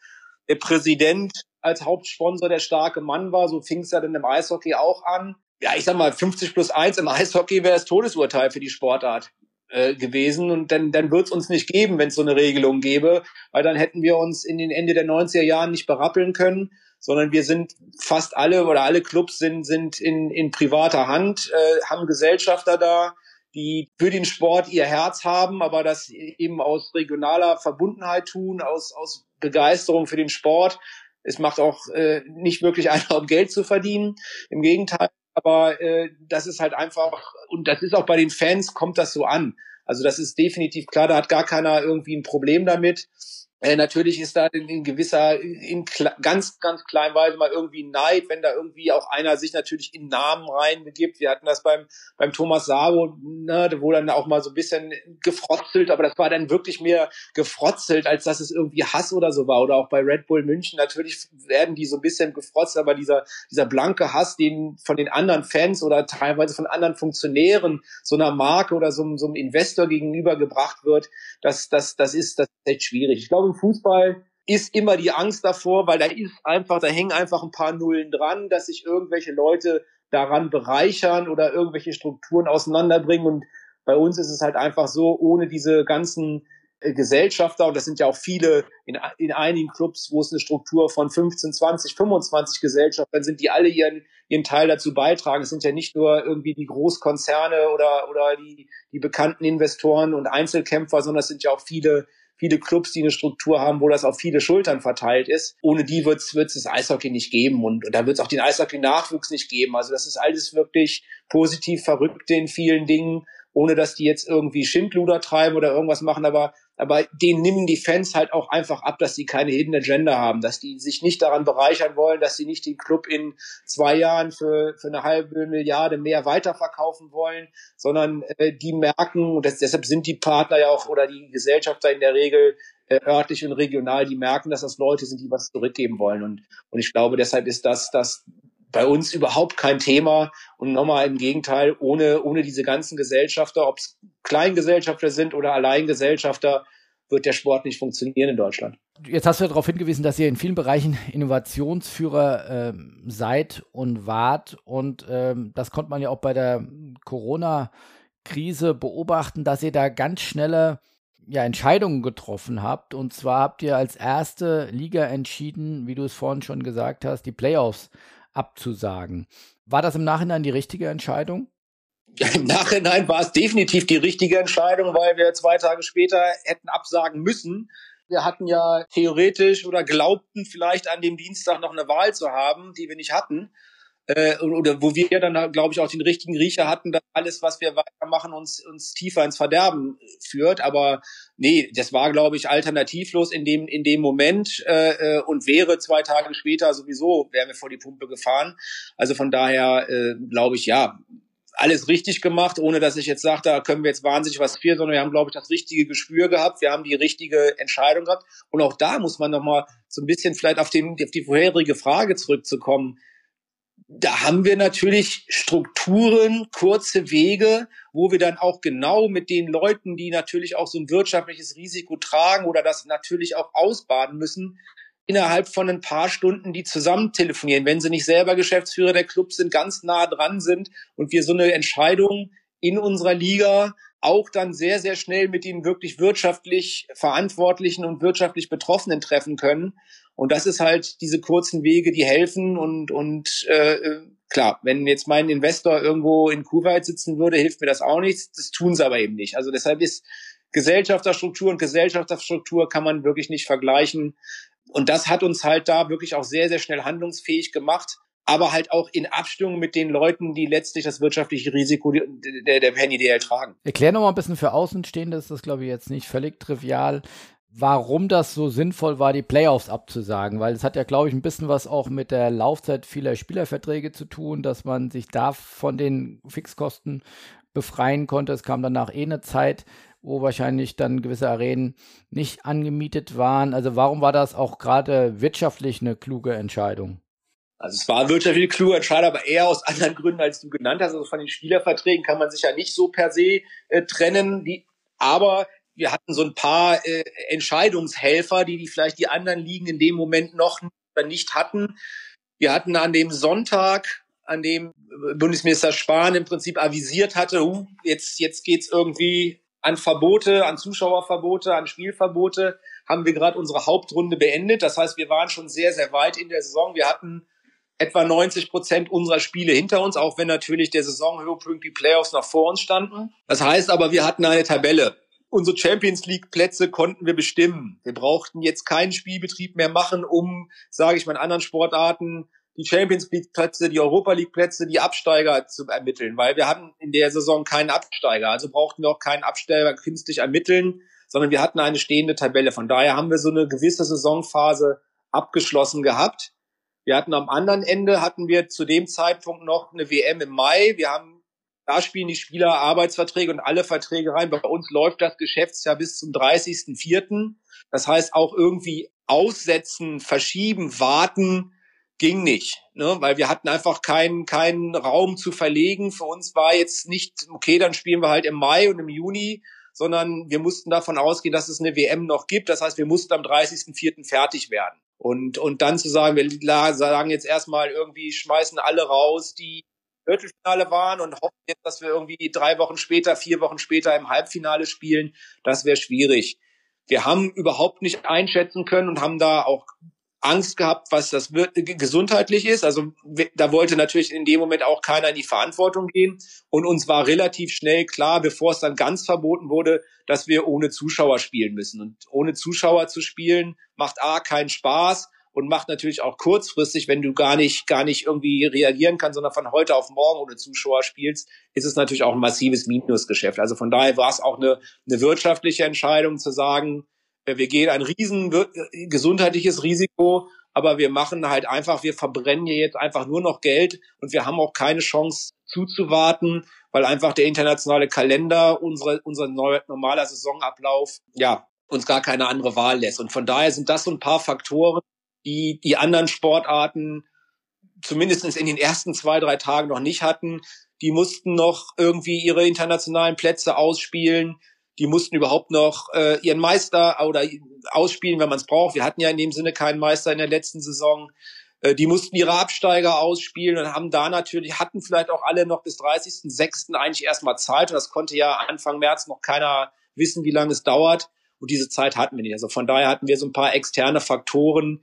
A: der Präsident als Hauptsponsor der starke Mann war. So fing es ja dann im Eishockey auch an. Ja, ich sag mal, 50 plus 1 im Eishockey wäre das Todesurteil für die Sportart äh, gewesen und dann, dann wird es uns nicht geben, wenn es so eine Regelung gäbe, weil dann hätten wir uns in den Ende der 90er Jahren nicht berappeln können, sondern wir sind fast alle oder alle Clubs sind, sind in, in privater Hand, äh, haben Gesellschafter da, die für den Sport ihr Herz haben, aber das eben aus regionaler Verbundenheit tun, aus, aus Begeisterung für den Sport. Es macht auch äh, nicht wirklich einer, um Geld zu verdienen. Im Gegenteil, aber äh, das ist halt einfach, und das ist auch bei den Fans, kommt das so an. Also das ist definitiv klar, da hat gar keiner irgendwie ein Problem damit. Äh, natürlich ist da in, gewisser, in ganz, ganz kleinweise mal irgendwie Neid, wenn da irgendwie auch einer sich natürlich in Namen reinbegibt. Wir hatten das beim, beim Thomas Sabo, ne, wo dann auch mal so ein bisschen gefrotzelt, aber das war dann wirklich mehr gefrotzelt, als dass es irgendwie Hass oder so war. Oder auch bei Red Bull München, natürlich werden die so ein bisschen gefrotzelt, aber dieser, dieser blanke Hass, den von den anderen Fans oder teilweise von anderen Funktionären so einer Marke oder so, so einem Investor gegenübergebracht wird, das, das, das ist, das ist echt schwierig. Ich glaube, im Fußball ist immer die Angst davor, weil da ist einfach, da hängen einfach ein paar Nullen dran, dass sich irgendwelche Leute daran bereichern oder irgendwelche Strukturen auseinanderbringen. Und bei uns ist es halt einfach so, ohne diese ganzen äh, Gesellschafter, und das sind ja auch viele in, in einigen Clubs, wo es eine Struktur von 15, 20, 25 Gesellschaftern sind, die alle ihren, ihren Teil dazu beitragen. Es sind ja nicht nur irgendwie die Großkonzerne oder, oder die, die bekannten Investoren und Einzelkämpfer, sondern es sind ja auch viele viele Clubs, die eine Struktur haben, wo das auf viele Schultern verteilt ist. Ohne die wird es das Eishockey nicht geben und, und da wird es auch den Eishockey-Nachwuchs nicht geben. Also das ist alles wirklich positiv verrückt in vielen Dingen ohne dass die jetzt irgendwie Schindluder treiben oder irgendwas machen, aber, aber denen nehmen die Fans halt auch einfach ab, dass sie keine Hidden Agenda haben, dass die sich nicht daran bereichern wollen, dass sie nicht den Club in zwei Jahren für, für eine halbe Milliarde mehr weiterverkaufen wollen, sondern äh, die merken, und das, deshalb sind die Partner ja auch oder die Gesellschafter in der Regel äh, örtlich und regional, die merken, dass das Leute sind, die was zurückgeben wollen. Und, und ich glaube, deshalb ist das, das bei uns überhaupt kein Thema und nochmal im Gegenteil, ohne, ohne diese ganzen Gesellschafter, ob es Kleingesellschafter sind oder Alleingesellschafter, wird der Sport nicht funktionieren in Deutschland.
C: Jetzt hast du ja darauf hingewiesen, dass ihr in vielen Bereichen Innovationsführer äh, seid und wart. Und ähm, das konnte man ja auch bei der Corona-Krise beobachten, dass ihr da ganz schnelle ja, Entscheidungen getroffen habt. Und zwar habt ihr als erste Liga entschieden, wie du es vorhin schon gesagt hast, die Playoffs abzusagen. War das im Nachhinein die richtige Entscheidung?
A: Im Nachhinein war es definitiv die richtige Entscheidung, weil wir zwei Tage später hätten absagen müssen. Wir hatten ja theoretisch oder glaubten vielleicht an dem Dienstag noch eine Wahl zu haben, die wir nicht hatten äh, oder wo wir dann, glaube ich, auch den richtigen Riecher hatten, dass alles, was wir weitermachen, uns, uns tiefer ins Verderben führt. Aber nee, das war, glaube ich, alternativlos in dem, in dem Moment äh, äh, und wäre zwei Tage später sowieso, wären wir vor die Pumpe gefahren. Also von daher äh, glaube ich, ja, alles richtig gemacht, ohne dass ich jetzt sage, da können wir jetzt wahnsinnig was für, sondern wir haben, glaube ich, das richtige Gespür gehabt, wir haben die richtige Entscheidung gehabt. Und auch da muss man nochmal so ein bisschen vielleicht auf, den, auf die vorherige Frage zurückzukommen da haben wir natürlich Strukturen, kurze Wege, wo wir dann auch genau mit den Leuten, die natürlich auch so ein wirtschaftliches Risiko tragen oder das natürlich auch ausbaden müssen, innerhalb von ein paar Stunden die zusammen telefonieren, wenn sie nicht selber Geschäftsführer der Clubs sind, ganz nah dran sind und wir so eine Entscheidung in unserer Liga auch dann sehr, sehr schnell mit den wirklich wirtschaftlich Verantwortlichen und wirtschaftlich Betroffenen treffen können. Und das ist halt diese kurzen Wege, die helfen. Und, und äh, klar, wenn jetzt mein Investor irgendwo in Kuwait sitzen würde, hilft mir das auch nichts. Das tun sie aber eben nicht. Also deshalb ist Gesellschafterstruktur und Gesellschafterstruktur kann man wirklich nicht vergleichen. Und das hat uns halt da wirklich auch sehr, sehr schnell handlungsfähig gemacht aber halt auch in Abstimmung mit den Leuten, die letztlich das wirtschaftliche Risiko der, der Penny DL tragen.
C: Erklär noch mal ein bisschen für Außenstehende, ist das glaube ich jetzt nicht völlig trivial, warum das so sinnvoll war, die Playoffs abzusagen, weil es hat ja glaube ich ein bisschen was auch mit der Laufzeit vieler Spielerverträge zu tun, dass man sich da von den Fixkosten befreien konnte. Es kam danach eh eine Zeit, wo wahrscheinlich dann gewisse Arenen nicht angemietet waren. Also warum war das auch gerade wirtschaftlich eine kluge Entscheidung?
A: Also es war wirtschaftlich kluger Entscheid, aber eher aus anderen Gründen, als du genannt hast. Also von den Spielerverträgen kann man sich ja nicht so per se äh, trennen. Die, aber wir hatten so ein paar äh, Entscheidungshelfer, die, die vielleicht die anderen Ligen in dem Moment noch nicht hatten. Wir hatten an dem Sonntag, an dem Bundesminister Spahn im Prinzip avisiert hatte, uh, jetzt, jetzt geht's irgendwie an Verbote, an Zuschauerverbote, an Spielverbote haben wir gerade unsere Hauptrunde beendet. Das heißt, wir waren schon sehr, sehr weit in der Saison. Wir hatten etwa 90 Prozent unserer Spiele hinter uns, auch wenn natürlich der Saisonhöhepunkt die Playoffs noch vor uns standen. Das heißt aber, wir hatten eine Tabelle. Unsere Champions League Plätze konnten wir bestimmen. Wir brauchten jetzt keinen Spielbetrieb mehr machen, um, sage ich mal, in anderen Sportarten die Champions League Plätze, die Europa League Plätze, die Absteiger zu ermitteln, weil wir hatten in der Saison keinen Absteiger, also brauchten wir auch keinen Absteiger künstlich ermitteln, sondern wir hatten eine stehende Tabelle. Von daher haben wir so eine gewisse Saisonphase abgeschlossen gehabt. Wir hatten am anderen Ende hatten wir zu dem Zeitpunkt noch eine WM im Mai. Wir haben da spielen die Spieler Arbeitsverträge und alle Verträge rein. Bei uns läuft das Geschäftsjahr bis zum 30.04. Das heißt auch irgendwie aussetzen, verschieben, warten ging nicht, ne? weil wir hatten einfach keinen keinen Raum zu verlegen. Für uns war jetzt nicht okay, dann spielen wir halt im Mai und im Juni, sondern wir mussten davon ausgehen, dass es eine WM noch gibt. Das heißt, wir mussten am 30.04. fertig werden. Und, und dann zu sagen, wir sagen jetzt erstmal irgendwie, schmeißen alle raus, die Viertelfinale waren und hoffen jetzt, dass wir irgendwie drei Wochen später, vier Wochen später im Halbfinale spielen, das wäre schwierig. Wir haben überhaupt nicht einschätzen können und haben da auch Angst gehabt, was das gesundheitlich ist. Also da wollte natürlich in dem Moment auch keiner in die Verantwortung gehen. Und uns war relativ schnell klar, bevor es dann ganz verboten wurde, dass wir ohne Zuschauer spielen müssen. Und ohne Zuschauer zu spielen macht A keinen Spaß und macht natürlich auch kurzfristig, wenn du gar nicht, gar nicht irgendwie reagieren kannst, sondern von heute auf morgen ohne Zuschauer spielst, ist es natürlich auch ein massives Minusgeschäft. Also von daher war es auch eine, eine wirtschaftliche Entscheidung zu sagen, wir gehen ein riesen gesundheitliches Risiko, aber wir machen halt einfach, wir verbrennen hier jetzt einfach nur noch Geld und wir haben auch keine Chance zuzuwarten, weil einfach der internationale Kalender, unsere, unser normaler Saisonablauf, ja, uns gar keine andere Wahl lässt. Und von daher sind das so ein paar Faktoren, die die anderen Sportarten zumindest in den ersten zwei, drei Tagen noch nicht hatten. Die mussten noch irgendwie ihre internationalen Plätze ausspielen die mussten überhaupt noch äh, ihren Meister oder ausspielen, wenn man es braucht. Wir hatten ja in dem Sinne keinen Meister in der letzten Saison. Äh, die mussten ihre Absteiger ausspielen und haben da natürlich, hatten vielleicht auch alle noch bis 30.06. eigentlich erstmal Zeit. Und das konnte ja Anfang März noch keiner wissen, wie lange es dauert. Und diese Zeit hatten wir nicht. Also von daher hatten wir so ein paar externe Faktoren,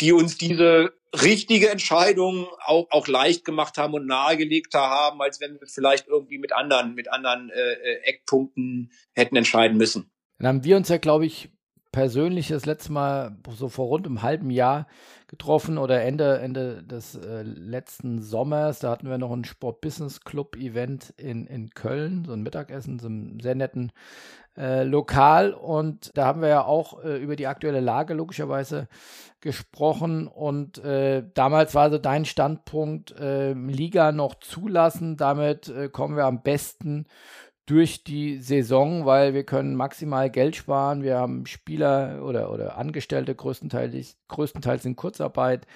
A: die uns diese richtige Entscheidung auch, auch leicht gemacht haben und nahegelegter haben, als wenn wir vielleicht irgendwie mit anderen, mit anderen äh, äh, Eckpunkten hätten entscheiden müssen.
C: Dann haben wir uns ja, glaube ich, persönlich das letzte Mal so vor rund einem halben Jahr getroffen oder Ende, Ende des äh, letzten Sommers. Da hatten wir noch ein Sport-Business-Club-Event in, in Köln, so ein Mittagessen, so einem sehr netten äh, Lokal. Und da haben wir ja auch äh, über die aktuelle Lage logischerweise gesprochen. Und äh, damals war so dein Standpunkt, ähm, Liga noch zulassen. Damit äh, kommen wir am besten durch die Saison, weil wir können maximal Geld sparen. Wir haben Spieler oder, oder Angestellte größtenteils, größtenteils in Kurzarbeit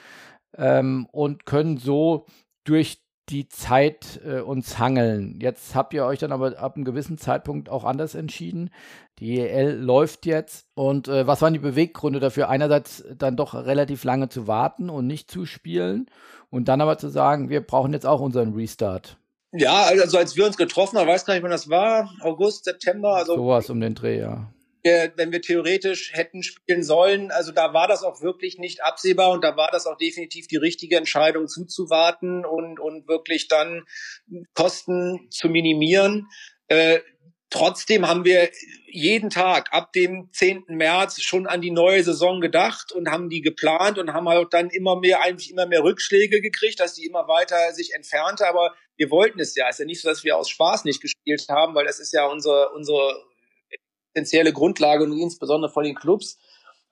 C: ähm, und können so durch die Zeit äh, uns hangeln. Jetzt habt ihr euch dann aber ab einem gewissen Zeitpunkt auch anders entschieden. Die EL läuft jetzt. Und äh, was waren die Beweggründe dafür? Einerseits dann doch relativ lange zu warten und nicht zu spielen und dann aber zu sagen, wir brauchen jetzt auch unseren Restart.
A: Ja, also als wir uns getroffen haben, weiß gar nicht, wann das war, August, September. Also
C: Sowas um den Dreh, ja.
A: Wenn wir theoretisch hätten spielen sollen, also da war das auch wirklich nicht absehbar und da war das auch definitiv die richtige Entscheidung zuzuwarten und, und wirklich dann Kosten zu minimieren. Äh, Trotzdem haben wir jeden Tag ab dem 10. März schon an die neue Saison gedacht und haben die geplant und haben halt dann immer mehr, eigentlich immer mehr Rückschläge gekriegt, dass die immer weiter sich entfernte. Aber wir wollten es ja. Es ist ja nicht so, dass wir aus Spaß nicht gespielt haben, weil das ist ja unsere, unsere essentielle Grundlage und insbesondere von den Clubs.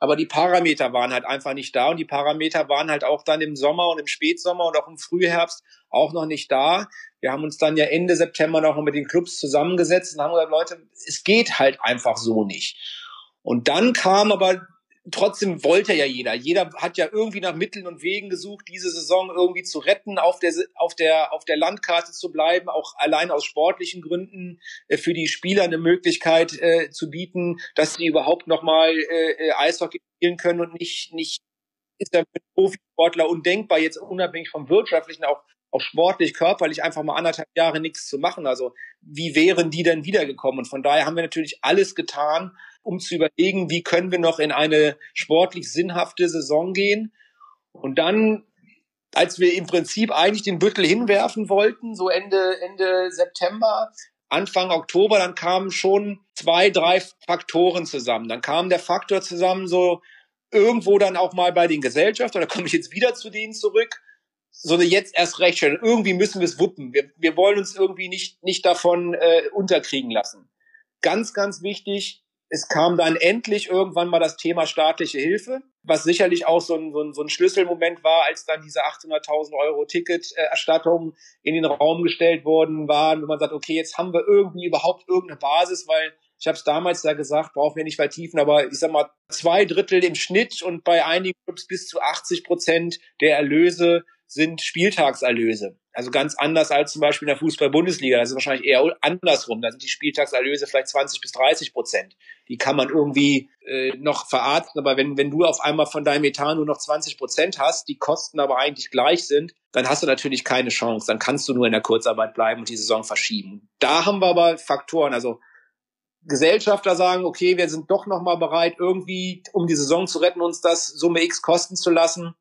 A: Aber die Parameter waren halt einfach nicht da und die Parameter waren halt auch dann im Sommer und im Spätsommer und auch im Frühherbst auch noch nicht da. Wir haben uns dann ja Ende September noch mit den Clubs zusammengesetzt und haben gesagt, Leute, es geht halt einfach so nicht. Und dann kam aber trotzdem wollte ja jeder. Jeder hat ja irgendwie nach Mitteln und Wegen gesucht, diese Saison irgendwie zu retten, auf der, auf der, auf der Landkarte zu bleiben, auch allein aus sportlichen Gründen äh, für die Spieler eine Möglichkeit äh, zu bieten, dass sie überhaupt nochmal äh, äh, Eishockey spielen können und nicht, nicht ist ja für Profisportler undenkbar, jetzt unabhängig vom wirtschaftlichen, auch, auch sportlich, körperlich einfach mal anderthalb Jahre nichts zu machen. Also wie wären die denn wiedergekommen? Und von daher haben wir natürlich alles getan, um zu überlegen, wie können wir noch in eine sportlich sinnhafte Saison gehen. Und dann, als wir im Prinzip eigentlich den Büttel hinwerfen wollten, so Ende, Ende September, Anfang Oktober, dann kamen schon zwei, drei Faktoren zusammen. Dann kam der Faktor zusammen, so irgendwo dann auch mal bei den Gesellschaften, da komme ich jetzt wieder zu denen zurück, so eine jetzt erst recht schon. Irgendwie müssen wir es wuppen. Wir, wir wollen uns irgendwie nicht, nicht davon äh, unterkriegen lassen. Ganz, ganz wichtig, es kam dann endlich irgendwann mal das Thema staatliche Hilfe, was sicherlich auch so ein, so ein, so ein Schlüsselmoment war, als dann diese 800.000 Euro Ticketerstattung in den Raum gestellt worden waren, wo man sagt, okay, jetzt haben wir irgendwie überhaupt irgendeine Basis, weil ich habe es damals da gesagt, brauchen wir nicht vertiefen, aber ich sag mal zwei Drittel im Schnitt und bei einigen Clubs bis zu 80 Prozent der Erlöse sind Spieltagserlöse. Also ganz anders als zum Beispiel in der Fußball-Bundesliga. Das ist wahrscheinlich eher andersrum. Da sind die Spieltagserlöse vielleicht 20 bis 30 Prozent. Die kann man irgendwie äh, noch verarzten. Aber wenn, wenn du auf einmal von deinem Etat nur noch 20 Prozent hast, die Kosten aber eigentlich gleich sind, dann hast du natürlich keine Chance. Dann kannst du nur in der Kurzarbeit bleiben und die Saison verschieben. Da haben wir aber Faktoren. Also Gesellschafter sagen, okay, wir sind doch noch mal bereit, irgendwie, um die Saison zu retten, uns das Summe X kosten zu lassen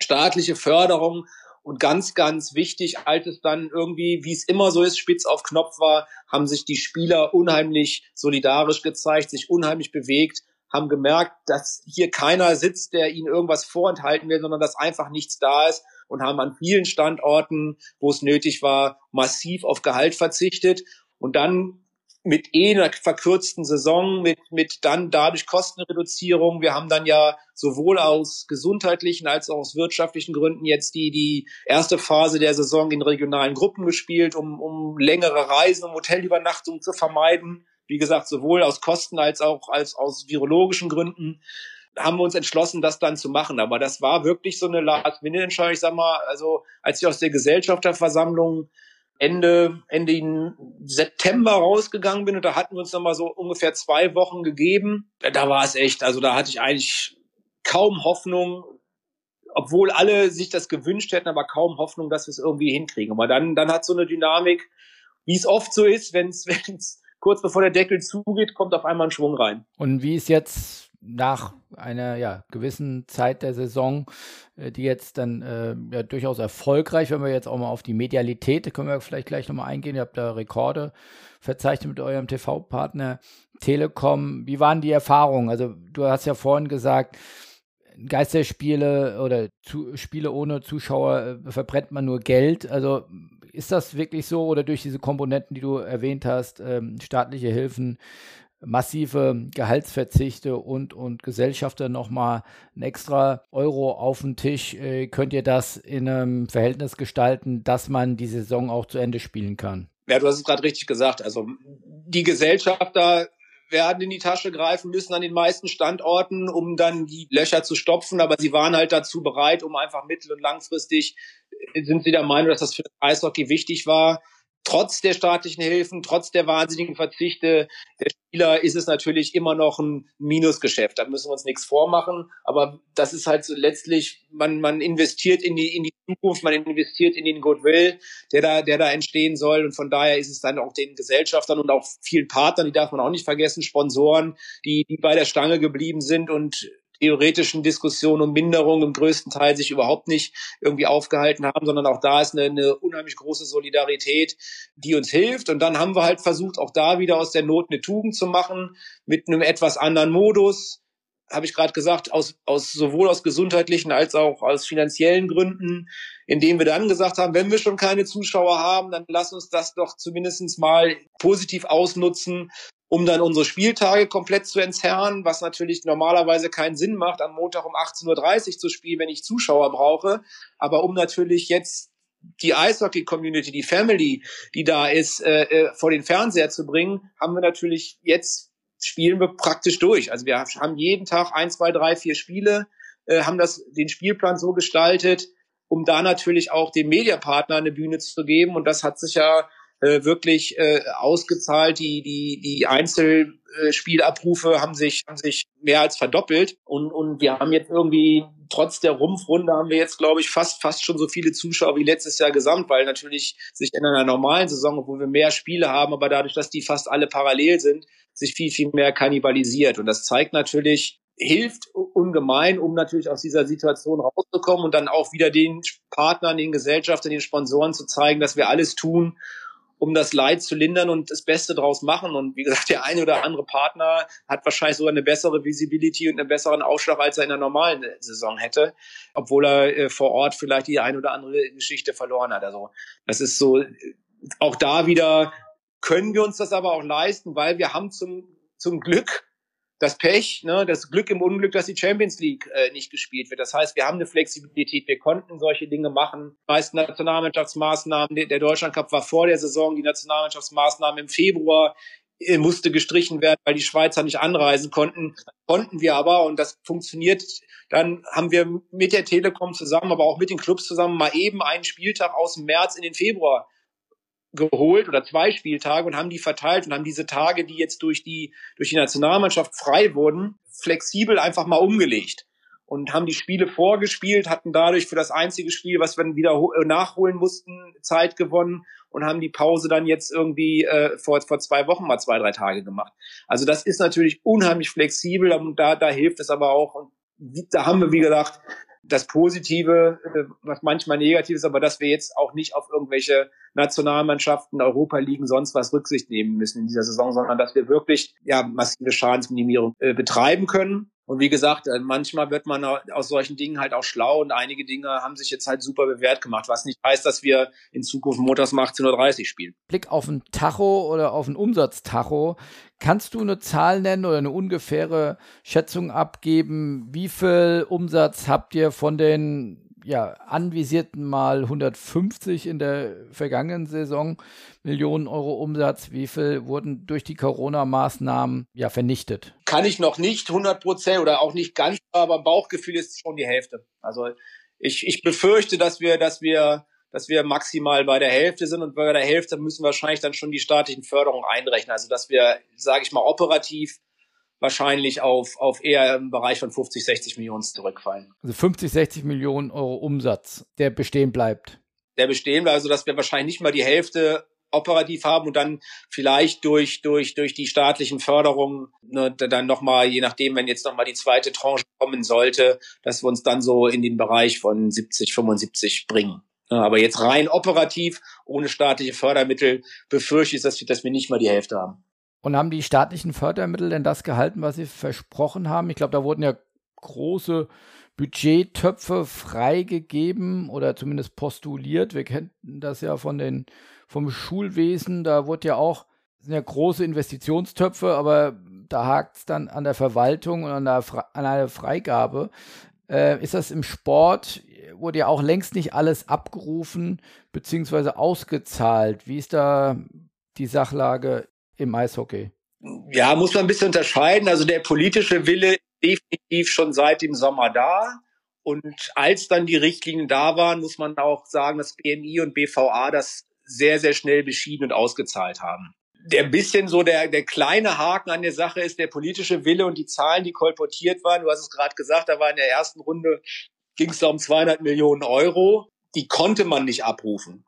A: staatliche Förderung und ganz, ganz wichtig, als es dann irgendwie, wie es immer so ist, spitz auf Knopf war, haben sich die Spieler unheimlich solidarisch gezeigt, sich unheimlich bewegt, haben gemerkt, dass hier keiner sitzt, der ihnen irgendwas vorenthalten will, sondern dass einfach nichts da ist und haben an vielen Standorten, wo es nötig war, massiv auf Gehalt verzichtet. Und dann mit eh einer verkürzten Saison, mit, mit dann dadurch Kostenreduzierung. Wir haben dann ja sowohl aus gesundheitlichen als auch aus wirtschaftlichen Gründen jetzt die, die erste Phase der Saison in regionalen Gruppen gespielt, um, um längere Reisen, um Hotelübernachtungen zu vermeiden. Wie gesagt, sowohl aus Kosten als auch als aus virologischen Gründen haben wir uns entschlossen, das dann zu machen. Aber das war wirklich so eine Last-Minute-Entscheidung. Ich sag mal, also als ich aus der Gesellschafterversammlung Ende, Ende September rausgegangen bin und da hatten wir uns nochmal so ungefähr zwei Wochen gegeben. Da war es echt, also da hatte ich eigentlich kaum Hoffnung, obwohl alle sich das gewünscht hätten, aber kaum Hoffnung, dass wir es irgendwie hinkriegen. Aber dann, dann hat so eine Dynamik, wie es oft so ist, wenn es <laughs> kurz bevor der Deckel zugeht, kommt auf einmal ein Schwung rein.
C: Und wie ist jetzt nach einer ja, gewissen Zeit der Saison, äh, die jetzt dann äh, ja durchaus erfolgreich, wenn wir jetzt auch mal auf die Medialität, können wir vielleicht gleich nochmal eingehen, ihr habt da Rekorde verzeichnet mit eurem TV-Partner Telekom. Wie waren die Erfahrungen? Also du hast ja vorhin gesagt, Geisterspiele oder zu, Spiele ohne Zuschauer äh, verbrennt man nur Geld. Also ist das wirklich so oder durch diese Komponenten, die du erwähnt hast, ähm, staatliche Hilfen, massive Gehaltsverzichte und, und Gesellschafter nochmal ein extra Euro auf den Tisch. Äh, könnt ihr das in einem Verhältnis gestalten, dass man die Saison auch zu Ende spielen kann?
A: Ja, du hast es gerade richtig gesagt. Also die Gesellschafter werden in die Tasche greifen müssen an den meisten Standorten, um dann die Löcher zu stopfen. Aber sie waren halt dazu bereit, um einfach mittel- und langfristig sind sie der Meinung, dass das für das Eishockey wichtig war, trotz der staatlichen Hilfen, trotz der wahnsinnigen Verzichte der Spieler ist es natürlich immer noch ein Minusgeschäft. Da müssen wir uns nichts vormachen. Aber das ist halt so letztlich, man, man investiert in die, in die Zukunft, man investiert in den Goodwill, der da, der da entstehen soll. Und von daher ist es dann auch den Gesellschaftern und auch vielen Partnern, die darf man auch nicht vergessen, Sponsoren, die, die bei der Stange geblieben sind und theoretischen Diskussionen um Minderung im größten Teil sich überhaupt nicht irgendwie aufgehalten haben, sondern auch da ist eine, eine unheimlich große Solidarität, die uns hilft. Und dann haben wir halt versucht, auch da wieder aus der Not eine Tugend zu machen, mit einem etwas anderen Modus, habe ich gerade gesagt, aus, aus sowohl aus gesundheitlichen als auch aus finanziellen Gründen, indem wir dann gesagt haben, wenn wir schon keine Zuschauer haben, dann lass uns das doch zumindestens mal positiv ausnutzen, um dann unsere Spieltage komplett zu entzerren, was natürlich normalerweise keinen Sinn macht, am Montag um 18.30 Uhr zu spielen, wenn ich Zuschauer brauche. Aber um natürlich jetzt die Eishockey-Community, die Family, die da ist, äh, äh, vor den Fernseher zu bringen, haben wir natürlich jetzt spielen wir praktisch durch. Also wir haben jeden Tag ein, zwei, drei, vier Spiele, äh, haben das den Spielplan so gestaltet, um da natürlich auch dem Mediapartner eine Bühne zu geben. Und das hat sich ja äh, wirklich äh, ausgezahlt. Die, die, die Einzelspielabrufe haben sich, haben sich mehr als verdoppelt. Und, und wir haben jetzt irgendwie, trotz der Rumpfrunde, haben wir jetzt, glaube ich, fast, fast schon so viele Zuschauer wie letztes Jahr gesamt, weil natürlich sich in einer normalen Saison, wo wir mehr Spiele haben, aber dadurch, dass die fast alle parallel sind, sich viel, viel mehr kannibalisiert. Und das zeigt natürlich, hilft ungemein, um natürlich aus dieser Situation rauszukommen und dann auch wieder den Partnern, den Gesellschaftern, den Sponsoren zu zeigen, dass wir alles tun, um das Leid zu lindern und das Beste draus machen. Und wie gesagt, der eine oder andere Partner hat wahrscheinlich sogar eine bessere Visibility und einen besseren Ausschlag, als er in der normalen Saison hätte, obwohl er äh, vor Ort vielleicht die eine oder andere Geschichte verloren hat. Also das ist so, auch da wieder können wir uns das aber auch leisten, weil wir haben zum, zum Glück das Pech, ne, das Glück im Unglück, dass die Champions League äh, nicht gespielt wird. Das heißt, wir haben eine Flexibilität, wir konnten solche Dinge machen. Die meisten Nationalmannschaftsmaßnahmen, der, der Deutschland Cup war vor der Saison, die Nationalmannschaftsmaßnahmen im Februar äh, musste gestrichen werden, weil die Schweizer nicht anreisen konnten. Konnten wir aber und das funktioniert. Dann haben wir mit der Telekom zusammen, aber auch mit den Clubs zusammen mal eben einen Spieltag aus dem März in den Februar geholt oder zwei Spieltage und haben die verteilt und haben diese Tage, die jetzt durch die, durch die Nationalmannschaft frei wurden, flexibel einfach mal umgelegt und haben die Spiele vorgespielt, hatten dadurch für das einzige Spiel, was wir dann wieder äh, nachholen mussten, Zeit gewonnen und haben die Pause dann jetzt irgendwie äh, vor, vor zwei Wochen mal zwei, drei Tage gemacht. Also das ist natürlich unheimlich flexibel und da, da hilft es aber auch. Und da haben wir, wie gesagt, das Positive, äh, was manchmal negativ ist, aber dass wir jetzt auch nicht auf irgendwelche Nationalmannschaften, Europa liegen, sonst was Rücksicht nehmen müssen in dieser Saison, sondern dass wir wirklich ja massive Schadensminimierung äh, betreiben können. Und wie gesagt, äh, manchmal wird man aus solchen Dingen halt auch schlau und einige Dinge haben sich jetzt halt super bewährt gemacht, was nicht heißt, dass wir in Zukunft montags um 18.30 Uhr spielen.
C: Blick auf ein Tacho oder auf ein Umsatztacho. Kannst du eine Zahl nennen oder eine ungefähre Schätzung abgeben? Wie viel Umsatz habt ihr von den ja, anvisierten mal 150 in der vergangenen Saison Millionen Euro Umsatz. Wie viel wurden durch die Corona-Maßnahmen ja vernichtet?
A: Kann ich noch nicht 100 Prozent oder auch nicht ganz, aber Bauchgefühl ist schon die Hälfte. Also ich, ich befürchte, dass wir, dass wir, dass wir maximal bei der Hälfte sind und bei der Hälfte müssen wir wahrscheinlich dann schon die staatlichen Förderungen einrechnen. Also dass wir, sage ich mal, operativ wahrscheinlich auf, auf eher im Bereich von 50, 60 Millionen zurückfallen.
C: Also 50, 60 Millionen Euro Umsatz, der bestehen bleibt.
A: Der bestehen bleibt, also dass wir wahrscheinlich nicht mal die Hälfte operativ haben und dann vielleicht durch durch durch die staatlichen Förderungen ne, dann noch mal je nachdem wenn jetzt noch mal die zweite Tranche kommen sollte dass wir uns dann so in den Bereich von 70 75 bringen aber jetzt rein operativ ohne staatliche Fördermittel befürchte ich dass wir, dass wir nicht mal die Hälfte haben
C: und haben die staatlichen Fördermittel denn das gehalten, was sie versprochen haben? Ich glaube, da wurden ja große Budgettöpfe freigegeben oder zumindest postuliert. Wir kennen das ja von den, vom Schulwesen. Da wurde ja auch, sind ja große Investitionstöpfe, aber da hakt es dann an der Verwaltung und an der, an der Freigabe. Äh, ist das im Sport? Wurde ja auch längst nicht alles abgerufen bzw. ausgezahlt. Wie ist da die Sachlage im Eishockey?
A: Ja, muss man ein bisschen unterscheiden. Also der politische Wille definitiv schon seit dem Sommer da. Und als dann die Richtlinien da waren, muss man auch sagen, dass BMI und BVA das sehr, sehr schnell beschieden und ausgezahlt haben. Der bisschen so der, der kleine Haken an der Sache ist der politische Wille und die Zahlen, die kolportiert waren. Du hast es gerade gesagt, da war in der ersten Runde ging es da um 200 Millionen Euro. Die konnte man nicht abrufen.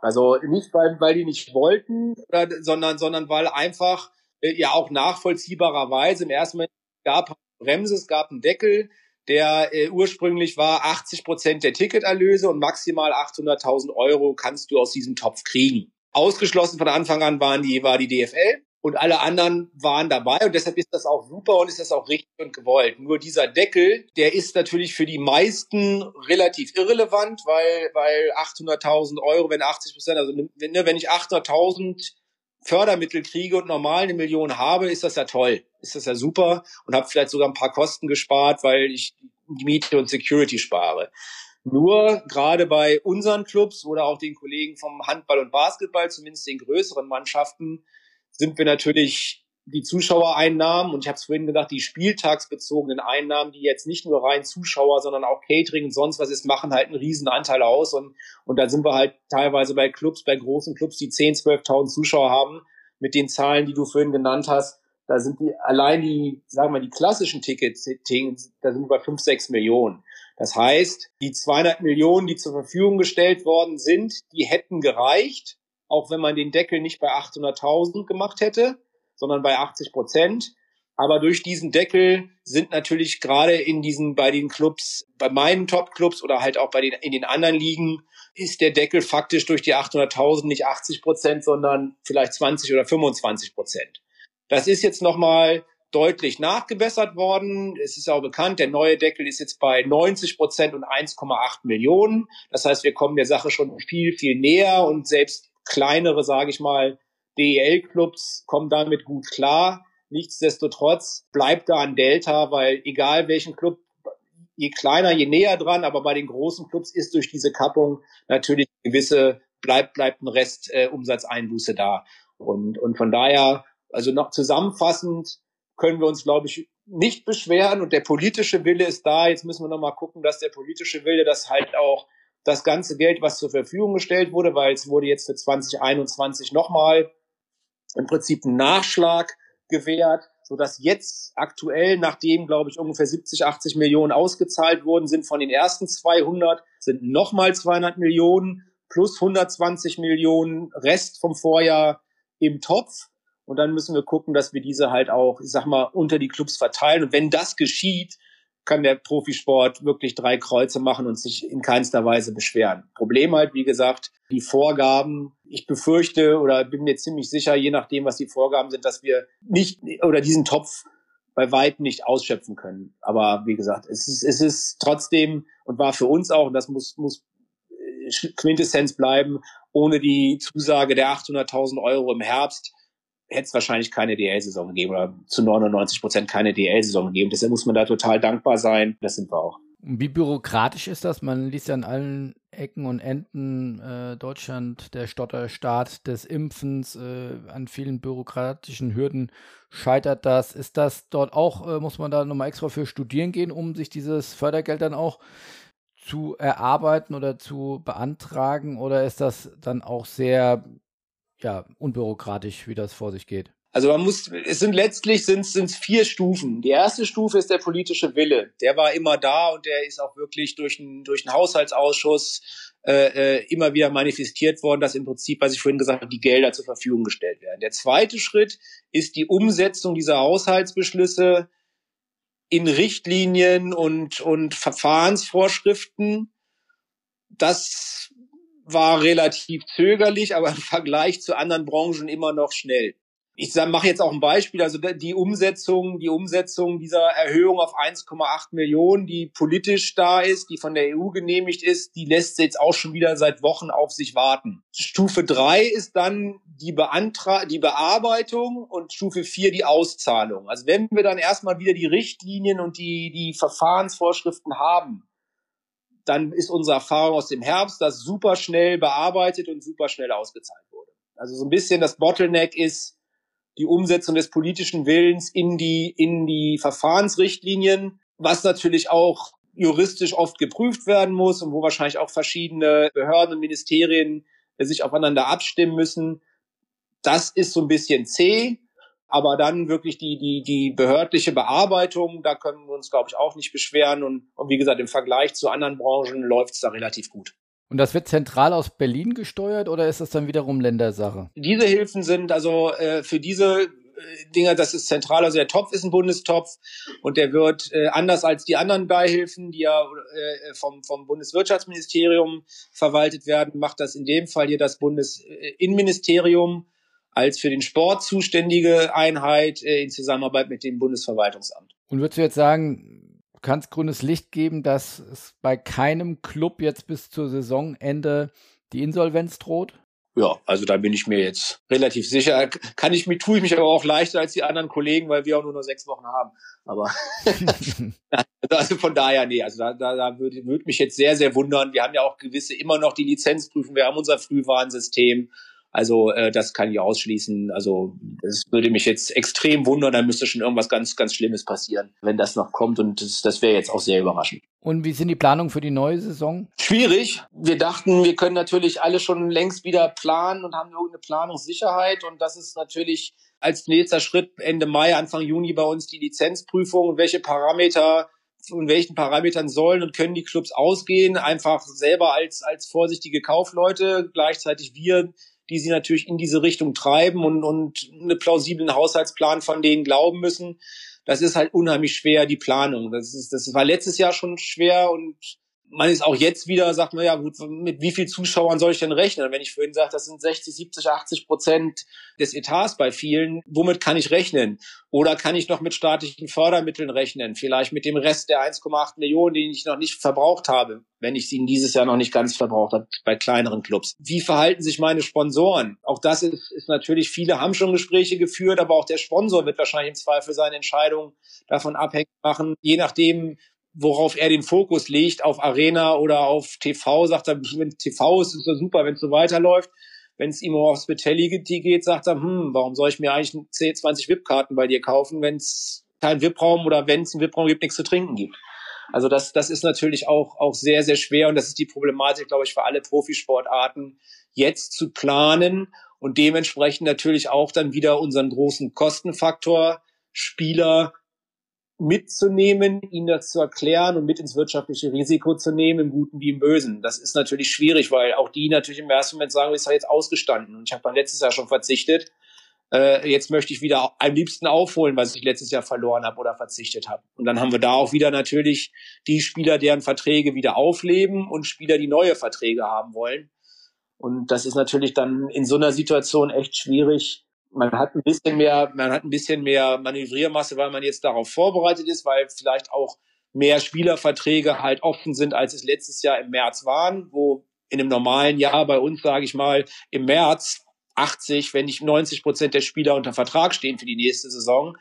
A: Also nicht, weil, weil die nicht wollten, sondern, sondern weil einfach äh, ja auch nachvollziehbarerweise im ersten Moment gab Bremse, es gab einen Deckel, der äh, ursprünglich war 80 Prozent der Ticketerlöse und maximal 800.000 Euro kannst du aus diesem Topf kriegen. Ausgeschlossen von Anfang an waren die, war die DFL und alle anderen waren dabei und deshalb ist das auch super und ist das auch richtig und gewollt. Nur dieser Deckel, der ist natürlich für die meisten relativ irrelevant, weil, weil 800.000 Euro, wenn 80 Prozent, also wenn, ne, wenn ich 800.000 Fördermittel kriege und normal eine Million habe, ist das ja toll, ist das ja super und habe vielleicht sogar ein paar Kosten gespart, weil ich die Miete und Security spare. Nur gerade bei unseren Clubs oder auch den Kollegen vom Handball und Basketball, zumindest den größeren Mannschaften, sind wir natürlich die Zuschauereinnahmen und ich habe es vorhin gesagt, die spieltagsbezogenen Einnahmen, die jetzt nicht nur rein Zuschauer, sondern auch Catering und sonst was ist, machen halt einen riesen Anteil aus und, und da sind wir halt teilweise bei Clubs, bei großen Clubs, die 10, 12.000 Zuschauer haben, mit den Zahlen, die du vorhin genannt hast, da sind die, allein die, sagen wir mal, die klassischen Tickets, da sind wir bei 5, 6 Millionen. Das heißt, die 200 Millionen, die zur Verfügung gestellt worden sind, die hätten gereicht, auch wenn man den Deckel nicht bei 800.000 gemacht hätte sondern bei 80 Prozent. Aber durch diesen Deckel sind natürlich gerade in diesen, bei den Clubs, bei meinen Top-Clubs oder halt auch bei den, in den anderen Ligen, ist der Deckel faktisch durch die 800.000 nicht 80 Prozent, sondern vielleicht 20 oder 25 Prozent. Das ist jetzt nochmal deutlich nachgebessert worden. Es ist auch bekannt, der neue Deckel ist jetzt bei 90 Prozent und 1,8 Millionen. Das heißt, wir kommen der Sache schon viel, viel näher und selbst kleinere, sage ich mal, DEL-Clubs kommen damit gut klar. Nichtsdestotrotz bleibt da ein Delta, weil egal welchen Club, je kleiner, je näher dran, aber bei den großen Clubs ist durch diese Kappung natürlich gewisse, bleibt, bleibt ein Rest äh, Umsatzeinbuße da. Und, und von daher, also noch zusammenfassend, können wir uns, glaube ich, nicht beschweren und der politische Wille ist da. Jetzt müssen wir noch mal gucken, dass der politische Wille das halt auch das ganze Geld, was zur Verfügung gestellt wurde, weil es wurde jetzt für 2021 nochmal im Prinzip einen Nachschlag gewährt, so dass jetzt aktuell, nachdem, glaube ich, ungefähr 70, 80 Millionen ausgezahlt worden sind von den ersten 200, sind nochmal 200 Millionen plus 120 Millionen Rest vom Vorjahr im Topf. Und dann müssen wir gucken, dass wir diese halt auch, ich sag mal, unter die Clubs verteilen. Und wenn das geschieht, kann der Profisport wirklich drei Kreuze machen und sich in keinster Weise beschweren. Problem halt, wie gesagt, die Vorgaben. Ich befürchte oder bin mir ziemlich sicher, je nachdem, was die Vorgaben sind, dass wir nicht oder diesen Topf bei weitem nicht ausschöpfen können. Aber wie gesagt, es ist, es ist trotzdem und war für uns auch, und das muss, muss äh, Quintessenz bleiben, ohne die Zusage der 800.000 Euro im Herbst hätte es wahrscheinlich keine DL-Saison gegeben oder zu 99 Prozent keine DL-Saison gegeben. Deshalb muss man da total dankbar sein. Das sind wir auch.
C: Wie bürokratisch ist das? Man liest ja an allen Ecken und Enden äh, Deutschland, der Stotterstaat des Impfens, äh, an vielen bürokratischen Hürden scheitert das. Ist das dort auch, äh, muss man da nochmal extra für studieren gehen, um sich dieses Fördergeld dann auch zu erarbeiten oder zu beantragen? Oder ist das dann auch sehr ja, unbürokratisch, wie das vor sich geht.
A: Also man muss, es sind letztlich sind es vier Stufen. Die erste Stufe ist der politische Wille. Der war immer da und der ist auch wirklich durch einen durch einen Haushaltsausschuss äh, äh, immer wieder manifestiert worden, dass im Prinzip, was ich vorhin gesagt habe, die Gelder zur Verfügung gestellt werden. Der zweite Schritt ist die Umsetzung dieser Haushaltsbeschlüsse in Richtlinien und und Verfahrensvorschriften. Das war relativ zögerlich, aber im Vergleich zu anderen Branchen immer noch schnell. Ich mache jetzt auch ein Beispiel, also die Umsetzung, die Umsetzung dieser Erhöhung auf 1,8 Millionen, die politisch da ist, die von der EU genehmigt ist, die lässt jetzt auch schon wieder seit Wochen auf sich warten. Stufe drei ist dann die, Beantra die Bearbeitung und Stufe vier die Auszahlung. Also wenn wir dann erstmal wieder die Richtlinien und die, die Verfahrensvorschriften haben, dann ist unsere Erfahrung aus dem Herbst, dass super schnell bearbeitet und super schnell ausgezahlt wurde. Also so ein bisschen das Bottleneck ist die Umsetzung des politischen Willens in die, in die Verfahrensrichtlinien, was natürlich auch juristisch oft geprüft werden muss und wo wahrscheinlich auch verschiedene Behörden und Ministerien sich aufeinander abstimmen müssen. Das ist so ein bisschen zäh. Aber dann wirklich die, die, die behördliche Bearbeitung, da können wir uns, glaube ich, auch nicht beschweren. Und, und wie gesagt, im Vergleich zu anderen Branchen läuft es da relativ gut.
C: Und das wird zentral aus Berlin gesteuert oder ist das dann wiederum Ländersache?
A: Diese Hilfen sind also äh, für diese äh, Dinger, das ist zentral. Also der Topf ist ein Bundestopf und der wird äh, anders als die anderen Beihilfen, die ja äh, vom, vom Bundeswirtschaftsministerium verwaltet werden, macht das in dem Fall hier das Bundesinnenministerium als für den Sport zuständige Einheit äh, in Zusammenarbeit mit dem Bundesverwaltungsamt.
C: Und würdest du jetzt sagen, du kannst grünes Licht geben, dass es bei keinem Club jetzt bis zur Saisonende die Insolvenz droht?
A: Ja, also da bin ich mir jetzt relativ sicher. Kann ich mich, tue ich mich aber auch leichter als die anderen Kollegen, weil wir auch nur noch sechs Wochen haben. Aber <laughs> <laughs> also von daher, nee, also da, da, da würde, würde mich jetzt sehr, sehr wundern. Wir haben ja auch gewisse immer noch die Lizenzprüfung, wir haben unser Frühwarnsystem. Also äh, das kann ich ausschließen. Also das würde mich jetzt extrem wundern, da müsste schon irgendwas ganz, ganz Schlimmes passieren, wenn das noch kommt. Und das, das wäre jetzt auch sehr überraschend.
C: Und wie sind die Planungen für die neue Saison?
A: Schwierig. Wir dachten, wir können natürlich alle schon längst wieder planen und haben irgendeine Planungssicherheit. Und das ist natürlich als nächster Schritt Ende Mai, Anfang Juni bei uns die Lizenzprüfung. Welche Parameter von welchen Parametern sollen und können die Clubs ausgehen, einfach selber als, als vorsichtige Kaufleute, gleichzeitig wir, die sie natürlich in diese Richtung treiben und, und einen plausiblen Haushaltsplan von denen glauben müssen. Das ist halt unheimlich schwer, die Planung. Das ist, das war letztes Jahr schon schwer und man ist auch jetzt wieder, sagt man ja gut, mit wie viel Zuschauern soll ich denn rechnen? Wenn ich vorhin sage, das sind 60, 70, 80 Prozent des Etats bei vielen, womit kann ich rechnen? Oder kann ich noch mit staatlichen Fördermitteln rechnen? Vielleicht mit dem Rest der 1,8 Millionen, den ich noch nicht verbraucht habe, wenn ich sie dieses Jahr noch nicht ganz verbraucht habe bei kleineren Clubs. Wie verhalten sich meine Sponsoren? Auch das ist, ist natürlich, viele haben schon Gespräche geführt, aber auch der Sponsor wird wahrscheinlich im Zweifel seine Entscheidung davon abhängig machen, je nachdem, worauf er den Fokus legt, auf Arena oder auf TV, sagt er, wenn TV ist, ist es super, wenn es so weiterläuft. Wenn es ihm um Hospitality geht, sagt er, hm, warum soll ich mir eigentlich 10, 20 VIP-Karten bei dir kaufen, wenn es keinen VIP-Raum oder wenn es einen VIP-Raum gibt, nichts zu trinken gibt. Also das, das ist natürlich auch, auch sehr, sehr schwer und das ist die Problematik, glaube ich, für alle Profisportarten, jetzt zu planen und dementsprechend natürlich auch dann wieder unseren großen Kostenfaktor Spieler mitzunehmen, ihnen das zu erklären und mit ins wirtschaftliche Risiko zu nehmen, im Guten wie im Bösen. Das ist natürlich schwierig, weil auch die natürlich im ersten Moment sagen, ist ja jetzt ausgestanden. Und ich habe beim letztes Jahr schon verzichtet. Äh, jetzt möchte ich wieder am liebsten aufholen, was ich letztes Jahr verloren habe oder verzichtet habe. Und dann haben wir da auch wieder natürlich die Spieler, deren Verträge wieder aufleben und Spieler, die neue Verträge haben wollen. Und das ist natürlich dann in so einer Situation echt schwierig, man hat ein bisschen mehr, man hat ein bisschen mehr Manövriermasse, weil man jetzt darauf vorbereitet ist, weil vielleicht auch mehr Spielerverträge halt offen sind, als es letztes Jahr im März waren, wo in einem normalen Jahr bei uns, sage ich mal, im März 80, wenn nicht 90 Prozent der Spieler unter Vertrag stehen für die nächste Saison,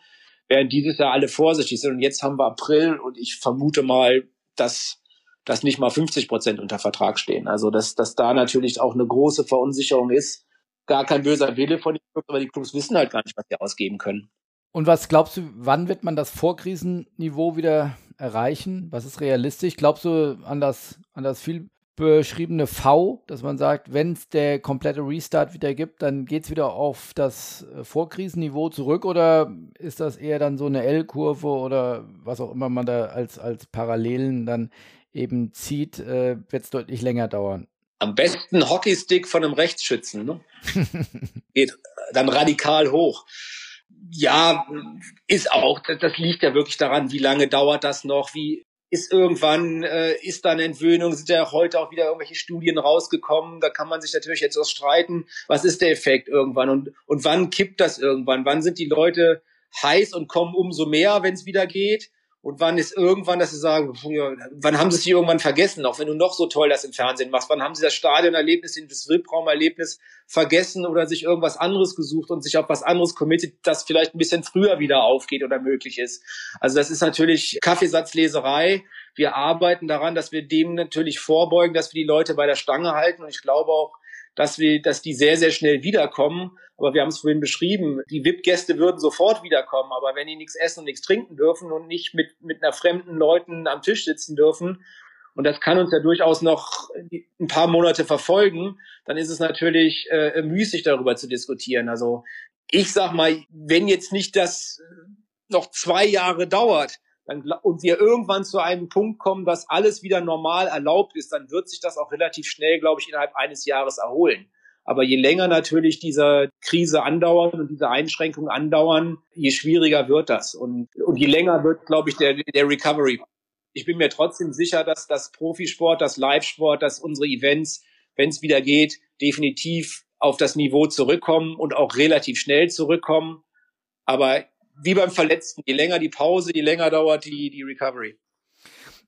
A: während dieses Jahr alle vorsichtig sind. Und jetzt haben wir April und ich vermute mal, dass dass nicht mal 50 Prozent unter Vertrag stehen. Also dass, dass da natürlich auch eine große Verunsicherung ist, gar kein böser Wille von den Clubs, aber die Clubs wissen halt gar nicht, was sie ausgeben können.
C: Und was glaubst du, wann wird man das Vorkrisenniveau wieder erreichen? Was ist realistisch? Glaubst du an das, an das viel beschriebene V, dass man sagt, wenn es der komplette Restart wieder gibt, dann geht es wieder auf das äh, Vorkrisenniveau zurück oder ist das eher dann so eine L-Kurve oder was auch immer man da als, als Parallelen dann eben zieht, äh, wird es deutlich länger dauern?
A: Am besten Hockeystick von einem Rechtsschützen. Ne? <laughs> Geht dann radikal hoch. Ja, ist auch, das liegt ja wirklich daran, wie lange dauert das noch, wie ist irgendwann, äh, ist da eine Entwöhnung, sind ja heute auch wieder irgendwelche Studien rausgekommen, da kann man sich natürlich jetzt auch streiten, was ist der Effekt irgendwann und, und wann kippt das irgendwann, wann sind die Leute heiß und kommen umso mehr, wenn es wieder geht und wann ist irgendwann, dass sie sagen, wann haben sie sich irgendwann vergessen, auch wenn du noch so toll das im Fernsehen machst, wann haben sie das Stadionerlebnis, das VIP-Raumerlebnis vergessen oder sich irgendwas anderes gesucht und sich auf was anderes committed, das vielleicht ein bisschen früher wieder aufgeht oder möglich ist. Also das ist natürlich Kaffeesatzleserei. Wir arbeiten daran, dass wir dem natürlich vorbeugen, dass wir die Leute bei der Stange halten und ich glaube auch, dass wir, dass die sehr, sehr schnell wiederkommen. Aber wir haben es vorhin beschrieben, die VIP-Gäste würden sofort wiederkommen, aber wenn die nichts essen und nichts trinken dürfen und nicht mit, mit einer fremden Leuten am Tisch sitzen dürfen, und das kann uns ja durchaus noch ein paar Monate verfolgen, dann ist es natürlich äh, müßig darüber zu diskutieren. Also ich sag mal, wenn jetzt nicht das noch zwei Jahre dauert, dann, und wir irgendwann zu einem Punkt kommen, dass alles wieder normal erlaubt ist, dann wird sich das auch relativ schnell, glaube ich, innerhalb eines Jahres erholen. Aber je länger natürlich diese Krise andauert und diese Einschränkungen andauern, je schwieriger wird das. Und, und je länger wird, glaube ich, der, der Recovery. Ich bin mir trotzdem sicher, dass das Profisport, das Live-Sport, dass unsere Events, wenn es wieder geht, definitiv auf das Niveau zurückkommen und auch relativ schnell zurückkommen. Aber wie beim Verletzten. Je länger die Pause, je länger dauert die, die Recovery.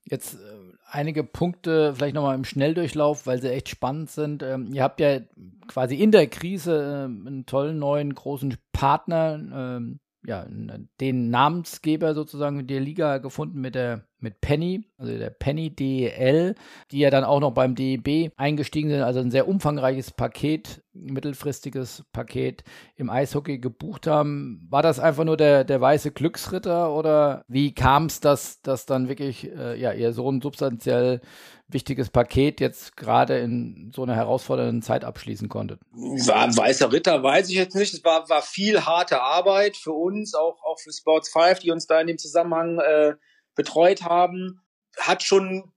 C: Jetzt äh, einige Punkte vielleicht nochmal im Schnelldurchlauf, weil sie echt spannend sind. Ähm, ihr habt ja quasi in der Krise äh, einen tollen neuen großen Partner, ähm, ja, den Namensgeber sozusagen der Liga gefunden mit der mit Penny, also der Penny DEL, die ja dann auch noch beim DEB eingestiegen sind, also ein sehr umfangreiches Paket, mittelfristiges Paket im Eishockey gebucht haben. War das einfach nur der, der weiße Glücksritter oder wie kam es, dass, dass dann wirklich äh, ja, ihr so ein substanziell wichtiges Paket jetzt gerade in so einer herausfordernden Zeit abschließen konntet?
A: War weißer Ritter, weiß ich jetzt nicht. Es war, war viel harte Arbeit für uns, auch, auch für Sports 5, die uns da in dem Zusammenhang äh, betreut haben. Hat schon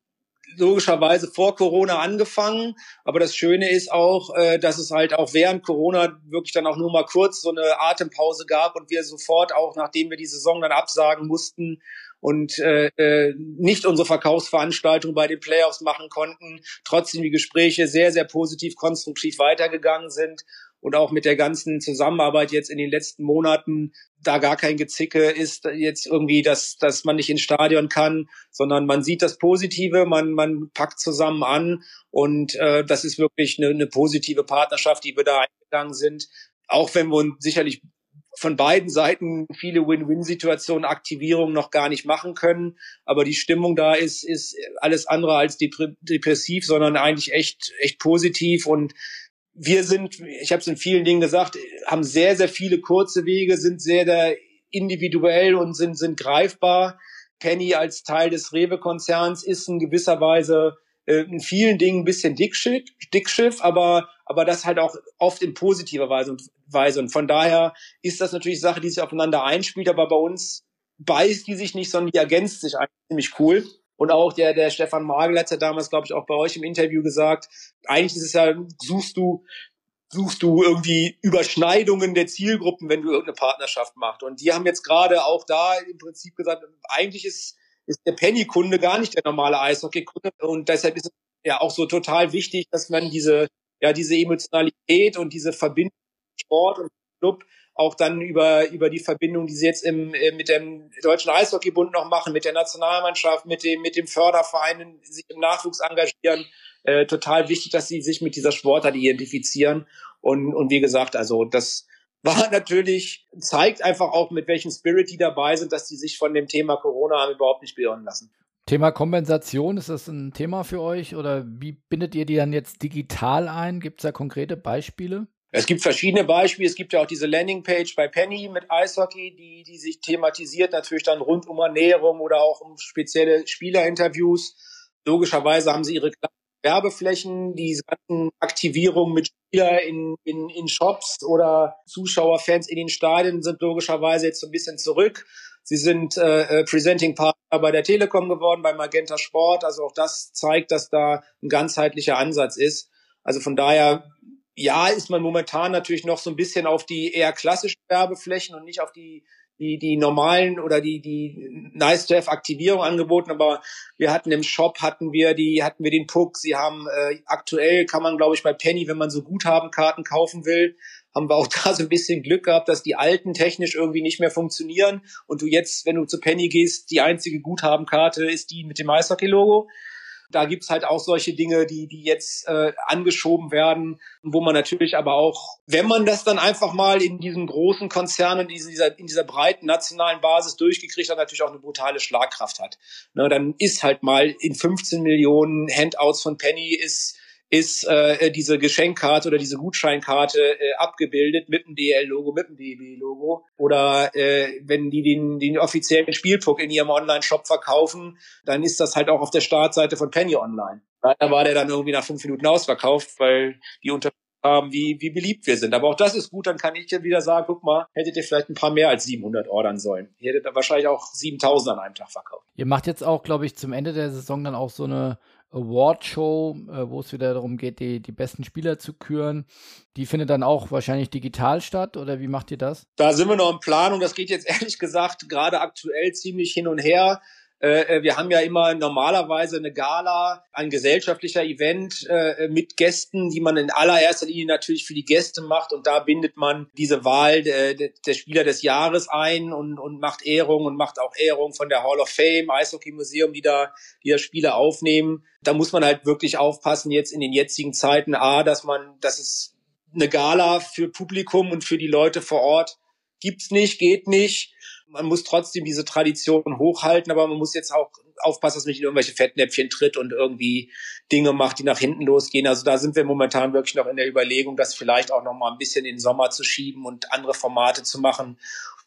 A: logischerweise vor Corona angefangen. Aber das Schöne ist auch, äh, dass es halt auch während Corona wirklich dann auch nur mal kurz so eine Atempause gab und wir sofort auch, nachdem wir die Saison dann absagen mussten und äh, äh, nicht unsere Verkaufsveranstaltung bei den Playoffs machen konnten, trotzdem die Gespräche sehr, sehr positiv, konstruktiv weitergegangen sind und auch mit der ganzen Zusammenarbeit jetzt in den letzten Monaten da gar kein Gezicke ist jetzt irgendwie, dass, dass man nicht ins Stadion kann, sondern man sieht das Positive, man, man packt zusammen an und äh, das ist wirklich eine, eine positive Partnerschaft, die wir da eingegangen sind. Auch wenn wir uns sicherlich von beiden Seiten viele Win-Win-Situationen, Aktivierungen noch gar nicht machen können. Aber die Stimmung da ist, ist alles andere als depressiv, sondern eigentlich echt, echt positiv. Und wir sind, ich habe es in vielen Dingen gesagt, haben sehr, sehr viele kurze Wege, sind sehr, sehr individuell und sind, sind greifbar. Penny als Teil des Rewe-Konzerns ist in gewisser Weise äh, in vielen Dingen ein bisschen Dickschiff, Dickschiff, aber, aber das halt auch oft in positiver Weise und, Weise. Und von daher ist das natürlich Sache, die sich aufeinander einspielt, aber bei uns beißt die sich nicht, sondern die ergänzt sich eigentlich ziemlich cool. Und auch der, der Stefan Magel hat ja damals, glaube ich, auch bei euch im Interview gesagt, eigentlich ist es ja, suchst du, suchst du irgendwie Überschneidungen der Zielgruppen, wenn du irgendeine Partnerschaft machst. Und die haben jetzt gerade auch da im Prinzip gesagt, eigentlich ist ist der Penny-Kunde gar nicht der normale Eishockey-Kunde. Und deshalb ist es ja auch so total wichtig, dass man diese, ja, diese Emotionalität und diese Verbindung Sport und Club auch dann über, über die Verbindung, die sie jetzt im, äh, mit dem Deutschen Eishockeybund noch machen, mit der Nationalmannschaft, mit dem, mit dem Förderverein, sich im Nachwuchs engagieren, äh, total wichtig, dass sie sich mit dieser Sportart identifizieren. Und, und wie gesagt, also das, war <laughs> natürlich, zeigt einfach auch, mit welchem Spirit die dabei sind, dass die sich von dem Thema Corona haben überhaupt nicht beirren lassen.
C: Thema Kompensation, ist das ein Thema für euch oder wie bindet ihr die dann jetzt digital ein? Gibt es da konkrete Beispiele?
A: Es gibt verschiedene Beispiele. Es gibt ja auch diese Landingpage bei Penny mit Eishockey, die, die sich thematisiert, natürlich dann rund um Ernährung oder auch um spezielle Spielerinterviews. Logischerweise haben sie ihre Werbeflächen, die ganzen Aktivierungen mit Spieler in, in, in Shops oder Zuschauerfans in den Stadien sind logischerweise jetzt so ein bisschen zurück. Sie sind äh, äh, Presenting Partner bei der Telekom geworden, bei Magenta Sport. Also auch das zeigt, dass da ein ganzheitlicher Ansatz ist. Also von daher, ja, ist man momentan natürlich noch so ein bisschen auf die eher klassischen Werbeflächen und nicht auf die die, die normalen oder die, die nice to have Aktivierung angeboten, aber wir hatten im Shop hatten wir die, hatten wir den Puck. Sie haben äh, aktuell kann man, glaube ich, bei Penny, wenn man so Guthabenkarten kaufen will, haben wir auch <laughs> da so ein bisschen Glück gehabt, dass die alten technisch irgendwie nicht mehr funktionieren. Und du jetzt, wenn du zu Penny gehst, die einzige Guthabenkarte ist die mit dem Eishockey-Logo da gibt's halt auch solche Dinge, die, die jetzt äh, angeschoben werden, wo man natürlich aber auch, wenn man das dann einfach mal in diesen großen Konzernen, in dieser, in dieser breiten nationalen Basis durchgekriegt hat, natürlich auch eine brutale Schlagkraft hat. Ne, dann ist halt mal in 15 Millionen Handouts von Penny ist ist äh, diese Geschenkkarte oder diese Gutscheinkarte äh, abgebildet mit dem DL-Logo, mit dem DB-Logo. Oder äh, wenn die den, den offiziellen Spielpuck in ihrem Online-Shop verkaufen, dann ist das halt auch auf der Startseite von Penny Online. Da war der dann irgendwie nach fünf Minuten ausverkauft, weil die unter haben, wie, wie beliebt wir sind. Aber auch das ist gut, dann kann ich ja wieder sagen, guck mal, hättet ihr vielleicht ein paar mehr als 700 ordern sollen. Ihr hättet wahrscheinlich auch 7000 an einem Tag verkauft.
C: Ihr macht jetzt auch, glaube ich, zum Ende der Saison dann auch so eine Award-Show, äh, wo es wieder darum geht, die, die besten Spieler zu küren. Die findet dann auch wahrscheinlich digital statt oder wie macht ihr das?
A: Da sind wir noch in Planung. Das geht jetzt <laughs> ehrlich gesagt gerade aktuell ziemlich hin und her. Äh, äh, wir haben ja immer normalerweise eine Gala, ein gesellschaftlicher Event äh, mit Gästen, die man in allererster Linie natürlich für die Gäste macht und da bindet man diese Wahl der, der Spieler des Jahres ein und, und macht Ehrung und macht auch Ehrung von der Hall of Fame, Eishockey Museum, die da, die da Spiele aufnehmen. Da muss man halt wirklich aufpassen jetzt in den jetzigen Zeiten, a, dass man, dass es eine Gala für Publikum und für die Leute vor Ort gibt's nicht, geht nicht man muss trotzdem diese Tradition hochhalten, aber man muss jetzt auch aufpassen, dass man nicht in irgendwelche Fettnäpfchen tritt und irgendwie Dinge macht, die nach hinten losgehen. Also da sind wir momentan wirklich noch in der Überlegung, das vielleicht auch noch mal ein bisschen in den Sommer zu schieben und andere Formate zu machen,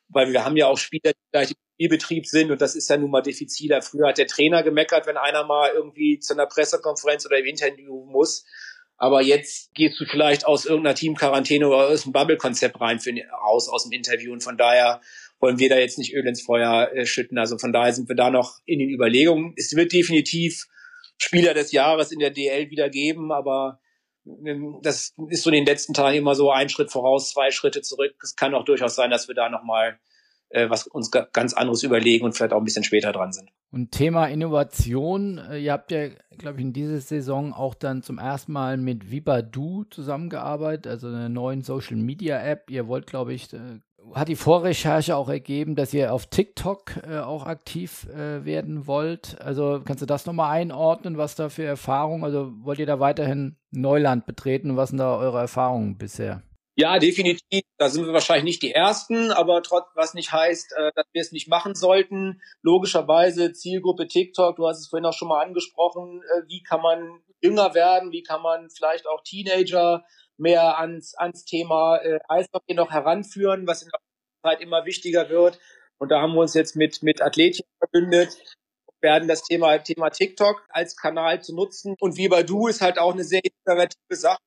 A: weil wir haben ja auch Spieler, die gleich im Spielbetrieb sind und das ist ja nun mal diffiziler. Früher hat der Trainer gemeckert, wenn einer mal irgendwie zu einer Pressekonferenz oder im Interview muss. Aber jetzt gehst du vielleicht aus irgendeiner Teamquarantäne oder aus dem Bubble-Konzept rein für, raus aus dem Interview. Und von daher wollen wir da jetzt nicht Öl ins Feuer äh, schütten. Also von daher sind wir da noch in den Überlegungen. Es wird definitiv Spieler des Jahres in der DL wieder geben, aber ähm, das ist so in den letzten Tagen immer so ein Schritt voraus, zwei Schritte zurück. Es kann auch durchaus sein, dass wir da nochmal äh, was uns ganz anderes überlegen und vielleicht auch ein bisschen später dran sind.
C: Und Thema Innovation, äh, ihr habt ja, glaube ich, in dieser Saison auch dann zum ersten Mal mit Vibadu zusammengearbeitet, also einer neuen Social Media App. Ihr wollt, glaube ich, äh, hat die Vorrecherche auch ergeben, dass ihr auf TikTok äh, auch aktiv äh, werden wollt. Also kannst du das nochmal einordnen, was da für Erfahrungen, also wollt ihr da weiterhin Neuland betreten? Was sind da eure Erfahrungen bisher?
A: Ja, definitiv. Da sind wir wahrscheinlich nicht die Ersten, aber trotz, was nicht heißt, äh, dass wir es nicht machen sollten. Logischerweise Zielgruppe TikTok, du hast es vorhin auch schon mal angesprochen, äh, wie kann man jünger werden, wie kann man vielleicht auch Teenager mehr ans, ans Thema äh, Eishockey noch heranführen, was in der Zeit immer wichtiger wird. Und da haben wir uns jetzt mit, mit Athletien verbündet, werden das Thema, Thema TikTok als Kanal zu nutzen. Und wie bei du ist halt auch eine sehr innovative Sache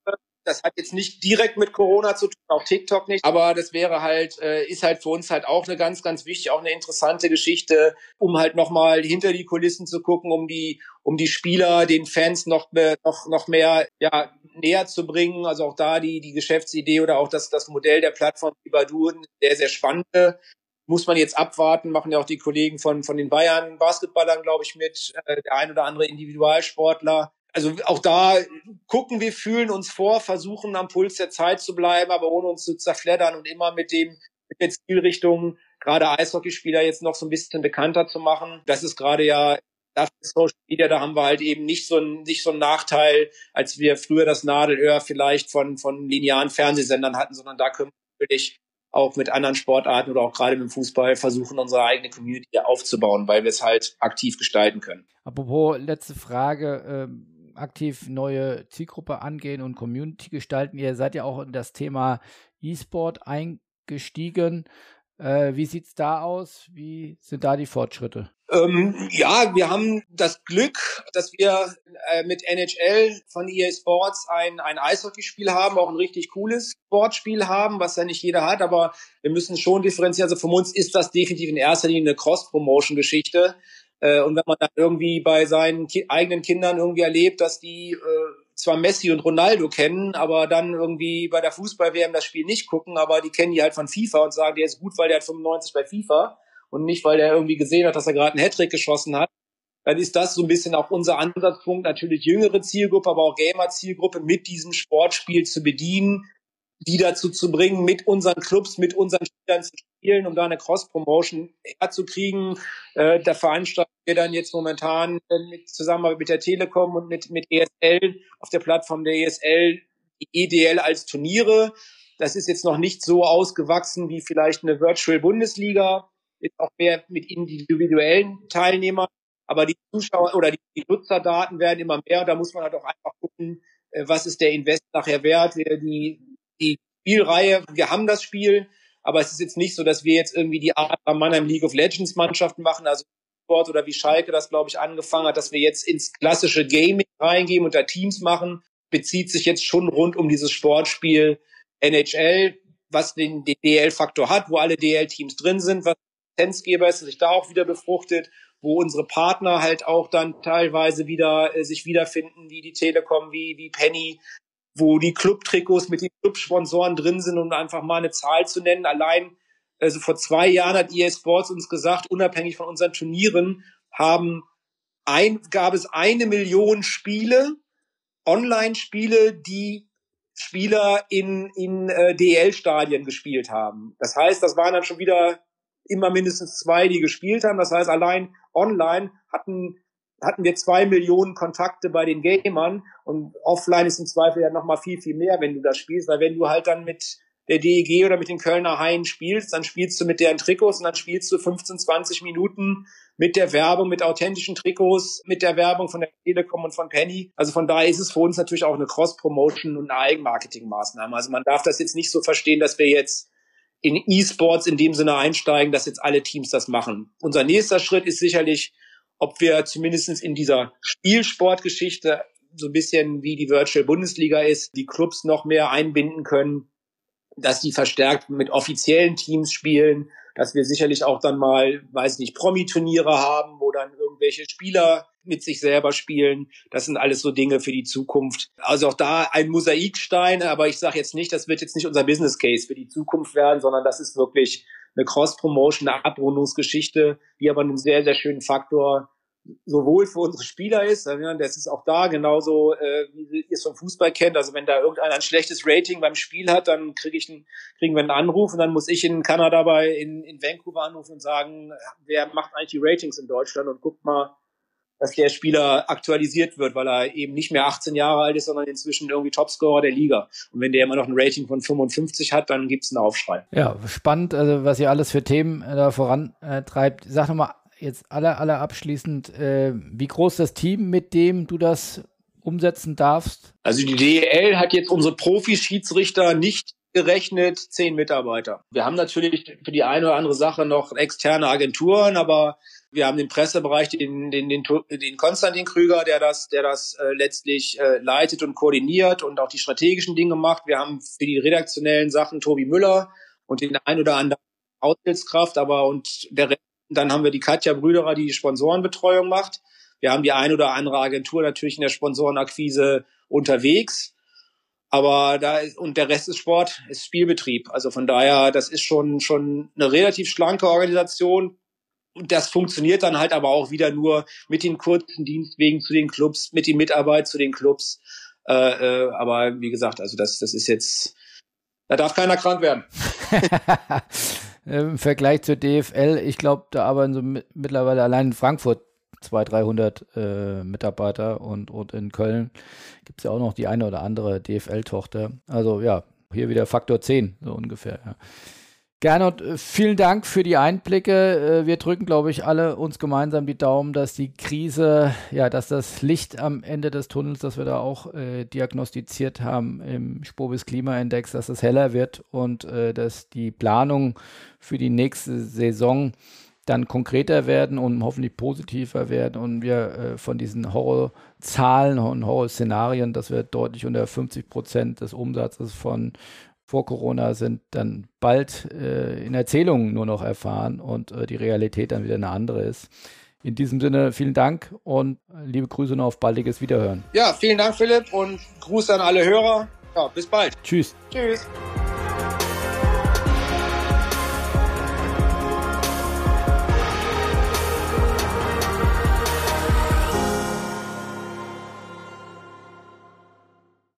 A: das hat jetzt nicht direkt mit Corona zu tun, auch TikTok nicht. Aber das wäre halt, äh, ist halt für uns halt auch eine ganz, ganz wichtig, auch eine interessante Geschichte, um halt nochmal hinter die Kulissen zu gucken, um die, um die Spieler, den Fans noch, noch, noch mehr, ja, näher zu bringen. Also auch da die, die Geschäftsidee oder auch das, das Modell der Plattform wie Badu, sehr, sehr spannende muss man jetzt abwarten, machen ja auch die Kollegen von, von den Bayern Basketballern, glaube ich, mit, äh, der ein oder andere Individualsportler also auch da gucken wir, fühlen uns vor, versuchen am Puls der Zeit zu bleiben, aber ohne uns zu zerfleddern und immer mit dem mit der Zielrichtung, gerade Eishockeyspieler jetzt noch so ein bisschen bekannter zu machen. Das ist gerade ja dafür Social Media, da haben wir halt eben nicht so ein, nicht so ein Nachteil, als wir früher das Nadelöhr vielleicht von, von linearen Fernsehsendern hatten, sondern da können wir natürlich auch mit anderen Sportarten oder auch gerade mit dem Fußball versuchen, unsere eigene Community aufzubauen, weil wir es halt aktiv gestalten können.
C: Apropos letzte Frage, ähm aktiv neue Zielgruppe angehen und Community gestalten. Ihr seid ja auch in das Thema E-Sport eingestiegen. Äh, wie es da aus? Wie sind da die Fortschritte?
A: Ähm, ja, wir haben das Glück, dass wir äh, mit NHL von EA Sports ein, ein Eishockeyspiel haben, auch ein richtig cooles Sportspiel haben, was ja nicht jeder hat, aber wir müssen schon differenzieren. Also für uns ist das definitiv in erster Linie eine Cross-Promotion-Geschichte. Äh, und wenn man dann irgendwie bei seinen ki eigenen Kindern irgendwie erlebt, dass die äh, zwar Messi und Ronaldo kennen, aber dann irgendwie bei der Fußball-WM das Spiel nicht gucken, aber die kennen die halt von FIFA und sagen, der ist gut, weil der hat 95 bei FIFA und nicht, weil der irgendwie gesehen hat, dass er gerade einen Hattrick geschossen hat, dann ist das so ein bisschen auch unser Ansatzpunkt, natürlich jüngere Zielgruppe, aber auch Gamer-Zielgruppe mit diesem Sportspiel zu bedienen, die dazu zu bringen, mit unseren Clubs, mit unseren Spielern zu spielen, um da eine Cross-Promotion herzukriegen. Äh, da veranstalten wir dann jetzt momentan äh, mit, zusammen mit der Telekom und mit, mit ESL auf der Plattform der ESL EDL als Turniere. Das ist jetzt noch nicht so ausgewachsen wie vielleicht eine Virtual Bundesliga, ist auch mehr mit individuellen Teilnehmern. Aber die Zuschauer oder die, die Nutzerdaten werden immer mehr. Da muss man halt auch einfach gucken, äh, was ist der Invest nachher wert. Die, die Spielreihe, wir haben das Spiel, aber es ist jetzt nicht so, dass wir jetzt irgendwie die Art Mannheim League of Legends Mannschaften machen, also Sport oder wie Schalke das, glaube ich, angefangen hat, dass wir jetzt ins klassische Gaming reingehen und da Teams machen, bezieht sich jetzt schon rund um dieses Sportspiel NHL, was den, den DL-Faktor hat, wo alle DL-Teams drin sind, was Lizenzgeber ist, sich da auch wieder befruchtet, wo unsere Partner halt auch dann teilweise wieder äh, sich wiederfinden, wie die Telekom, wie, wie Penny, wo die Club-Trikots mit den Club-Sponsoren drin sind, um einfach mal eine Zahl zu nennen. Allein, also vor zwei Jahren hat EA Sports uns gesagt, unabhängig von unseren Turnieren, haben ein, gab es eine Million Spiele, Online-Spiele, die Spieler in, in äh, DL-Stadien gespielt haben. Das heißt, das waren dann schon wieder immer mindestens zwei, die gespielt haben. Das heißt, allein online hatten hatten wir zwei Millionen Kontakte bei den Gamern und offline ist im Zweifel ja noch mal viel, viel mehr, wenn du das spielst, weil wenn du halt dann mit der DEG oder mit den Kölner Haien spielst, dann spielst du mit deren Trikots und dann spielst du 15, 20 Minuten mit der Werbung, mit authentischen Trikots, mit der Werbung von der Telekom und von Penny. Also von daher ist es für uns natürlich auch eine Cross-Promotion und eine Eigenmarketing-Maßnahme. Also man darf das jetzt nicht so verstehen, dass wir jetzt in E-Sports in dem Sinne einsteigen, dass jetzt alle Teams das machen. Unser nächster Schritt ist sicherlich, ob wir zumindestens in dieser Spielsportgeschichte so ein bisschen wie die Virtual Bundesliga ist, die Clubs noch mehr einbinden können, dass die verstärkt mit offiziellen Teams spielen, dass wir sicherlich auch dann mal, weiß nicht, Promi-Turniere haben, wo dann irgendwelche Spieler mit sich selber spielen. Das sind alles so Dinge für die Zukunft. Also auch da ein Mosaikstein, aber ich sage jetzt nicht, das wird jetzt nicht unser Business Case für die Zukunft werden, sondern das ist wirklich eine Cross-Promotion, eine Abrundungsgeschichte, die aber einen sehr, sehr schönen Faktor sowohl für unsere Spieler ist, das ist auch da genauso, äh, wie ihr es vom Fußball kennt. Also wenn da irgendeiner ein schlechtes Rating beim Spiel hat, dann krieg ich einen, kriegen wir einen Anruf und dann muss ich in Kanada bei in, in Vancouver anrufen und sagen, wer macht eigentlich die Ratings in Deutschland und guckt mal, dass der Spieler aktualisiert wird, weil er eben nicht mehr 18 Jahre alt ist, sondern inzwischen irgendwie Topscorer der Liga. Und wenn der immer noch ein Rating von 55 hat, dann gibt's einen Aufschrei.
C: Ja, spannend, also was ihr alles für Themen äh, da vorantreibt. Sag nochmal jetzt aller, aller abschließend, äh, wie groß das Team, mit dem du das umsetzen darfst?
A: Also die DEL hat jetzt unsere Profi-Schiedsrichter nicht gerechnet zehn Mitarbeiter. Wir haben natürlich für die eine oder andere Sache noch externe Agenturen, aber wir haben den Pressebereich, den, den, den, den Konstantin Krüger, der das, der das äh, letztlich äh, leitet und koordiniert und auch die strategischen Dinge macht. Wir haben für die redaktionellen Sachen Tobi Müller und den ein oder anderen Aushilfskraft, aber und der dann haben wir die Katja Brüderer, die die Sponsorenbetreuung macht. Wir haben die ein oder andere Agentur natürlich in der Sponsorenakquise unterwegs. Aber da ist, und der Rest ist Sport, ist Spielbetrieb. Also von daher, das ist schon, schon eine relativ schlanke Organisation. Und das funktioniert dann halt aber auch wieder nur mit den kurzen Dienstwegen zu den Clubs, mit die Mitarbeit zu den Clubs. Äh, äh, aber wie gesagt, also das, das ist jetzt, da darf keiner krank werden. <laughs>
C: Im Vergleich zur DFL, ich glaube, da arbeiten so mittlerweile allein in Frankfurt 200, 300 äh, Mitarbeiter und, und in Köln gibt es ja auch noch die eine oder andere DFL-Tochter. Also ja, hier wieder Faktor 10, so ungefähr. Ja. Gernot, äh, vielen Dank für die Einblicke. Äh, wir drücken, glaube ich, alle uns gemeinsam die Daumen, dass die Krise, ja, dass das Licht am Ende des Tunnels, das wir da auch äh, diagnostiziert haben im Spobis Klimaindex, dass es heller wird und äh, dass die Planungen für die nächste Saison dann konkreter werden und hoffentlich positiver werden und wir äh, von diesen Horrorzahlen und Horrorszenarien, dass wir deutlich unter 50 Prozent des Umsatzes von vor Corona sind, dann bald äh, in Erzählungen nur noch erfahren und äh, die Realität dann wieder eine andere ist. In diesem Sinne vielen Dank und liebe Grüße und auf baldiges Wiederhören.
A: Ja, vielen Dank, Philipp, und Gruß an alle Hörer. Ja, bis bald.
C: Tschüss.
A: Tschüss.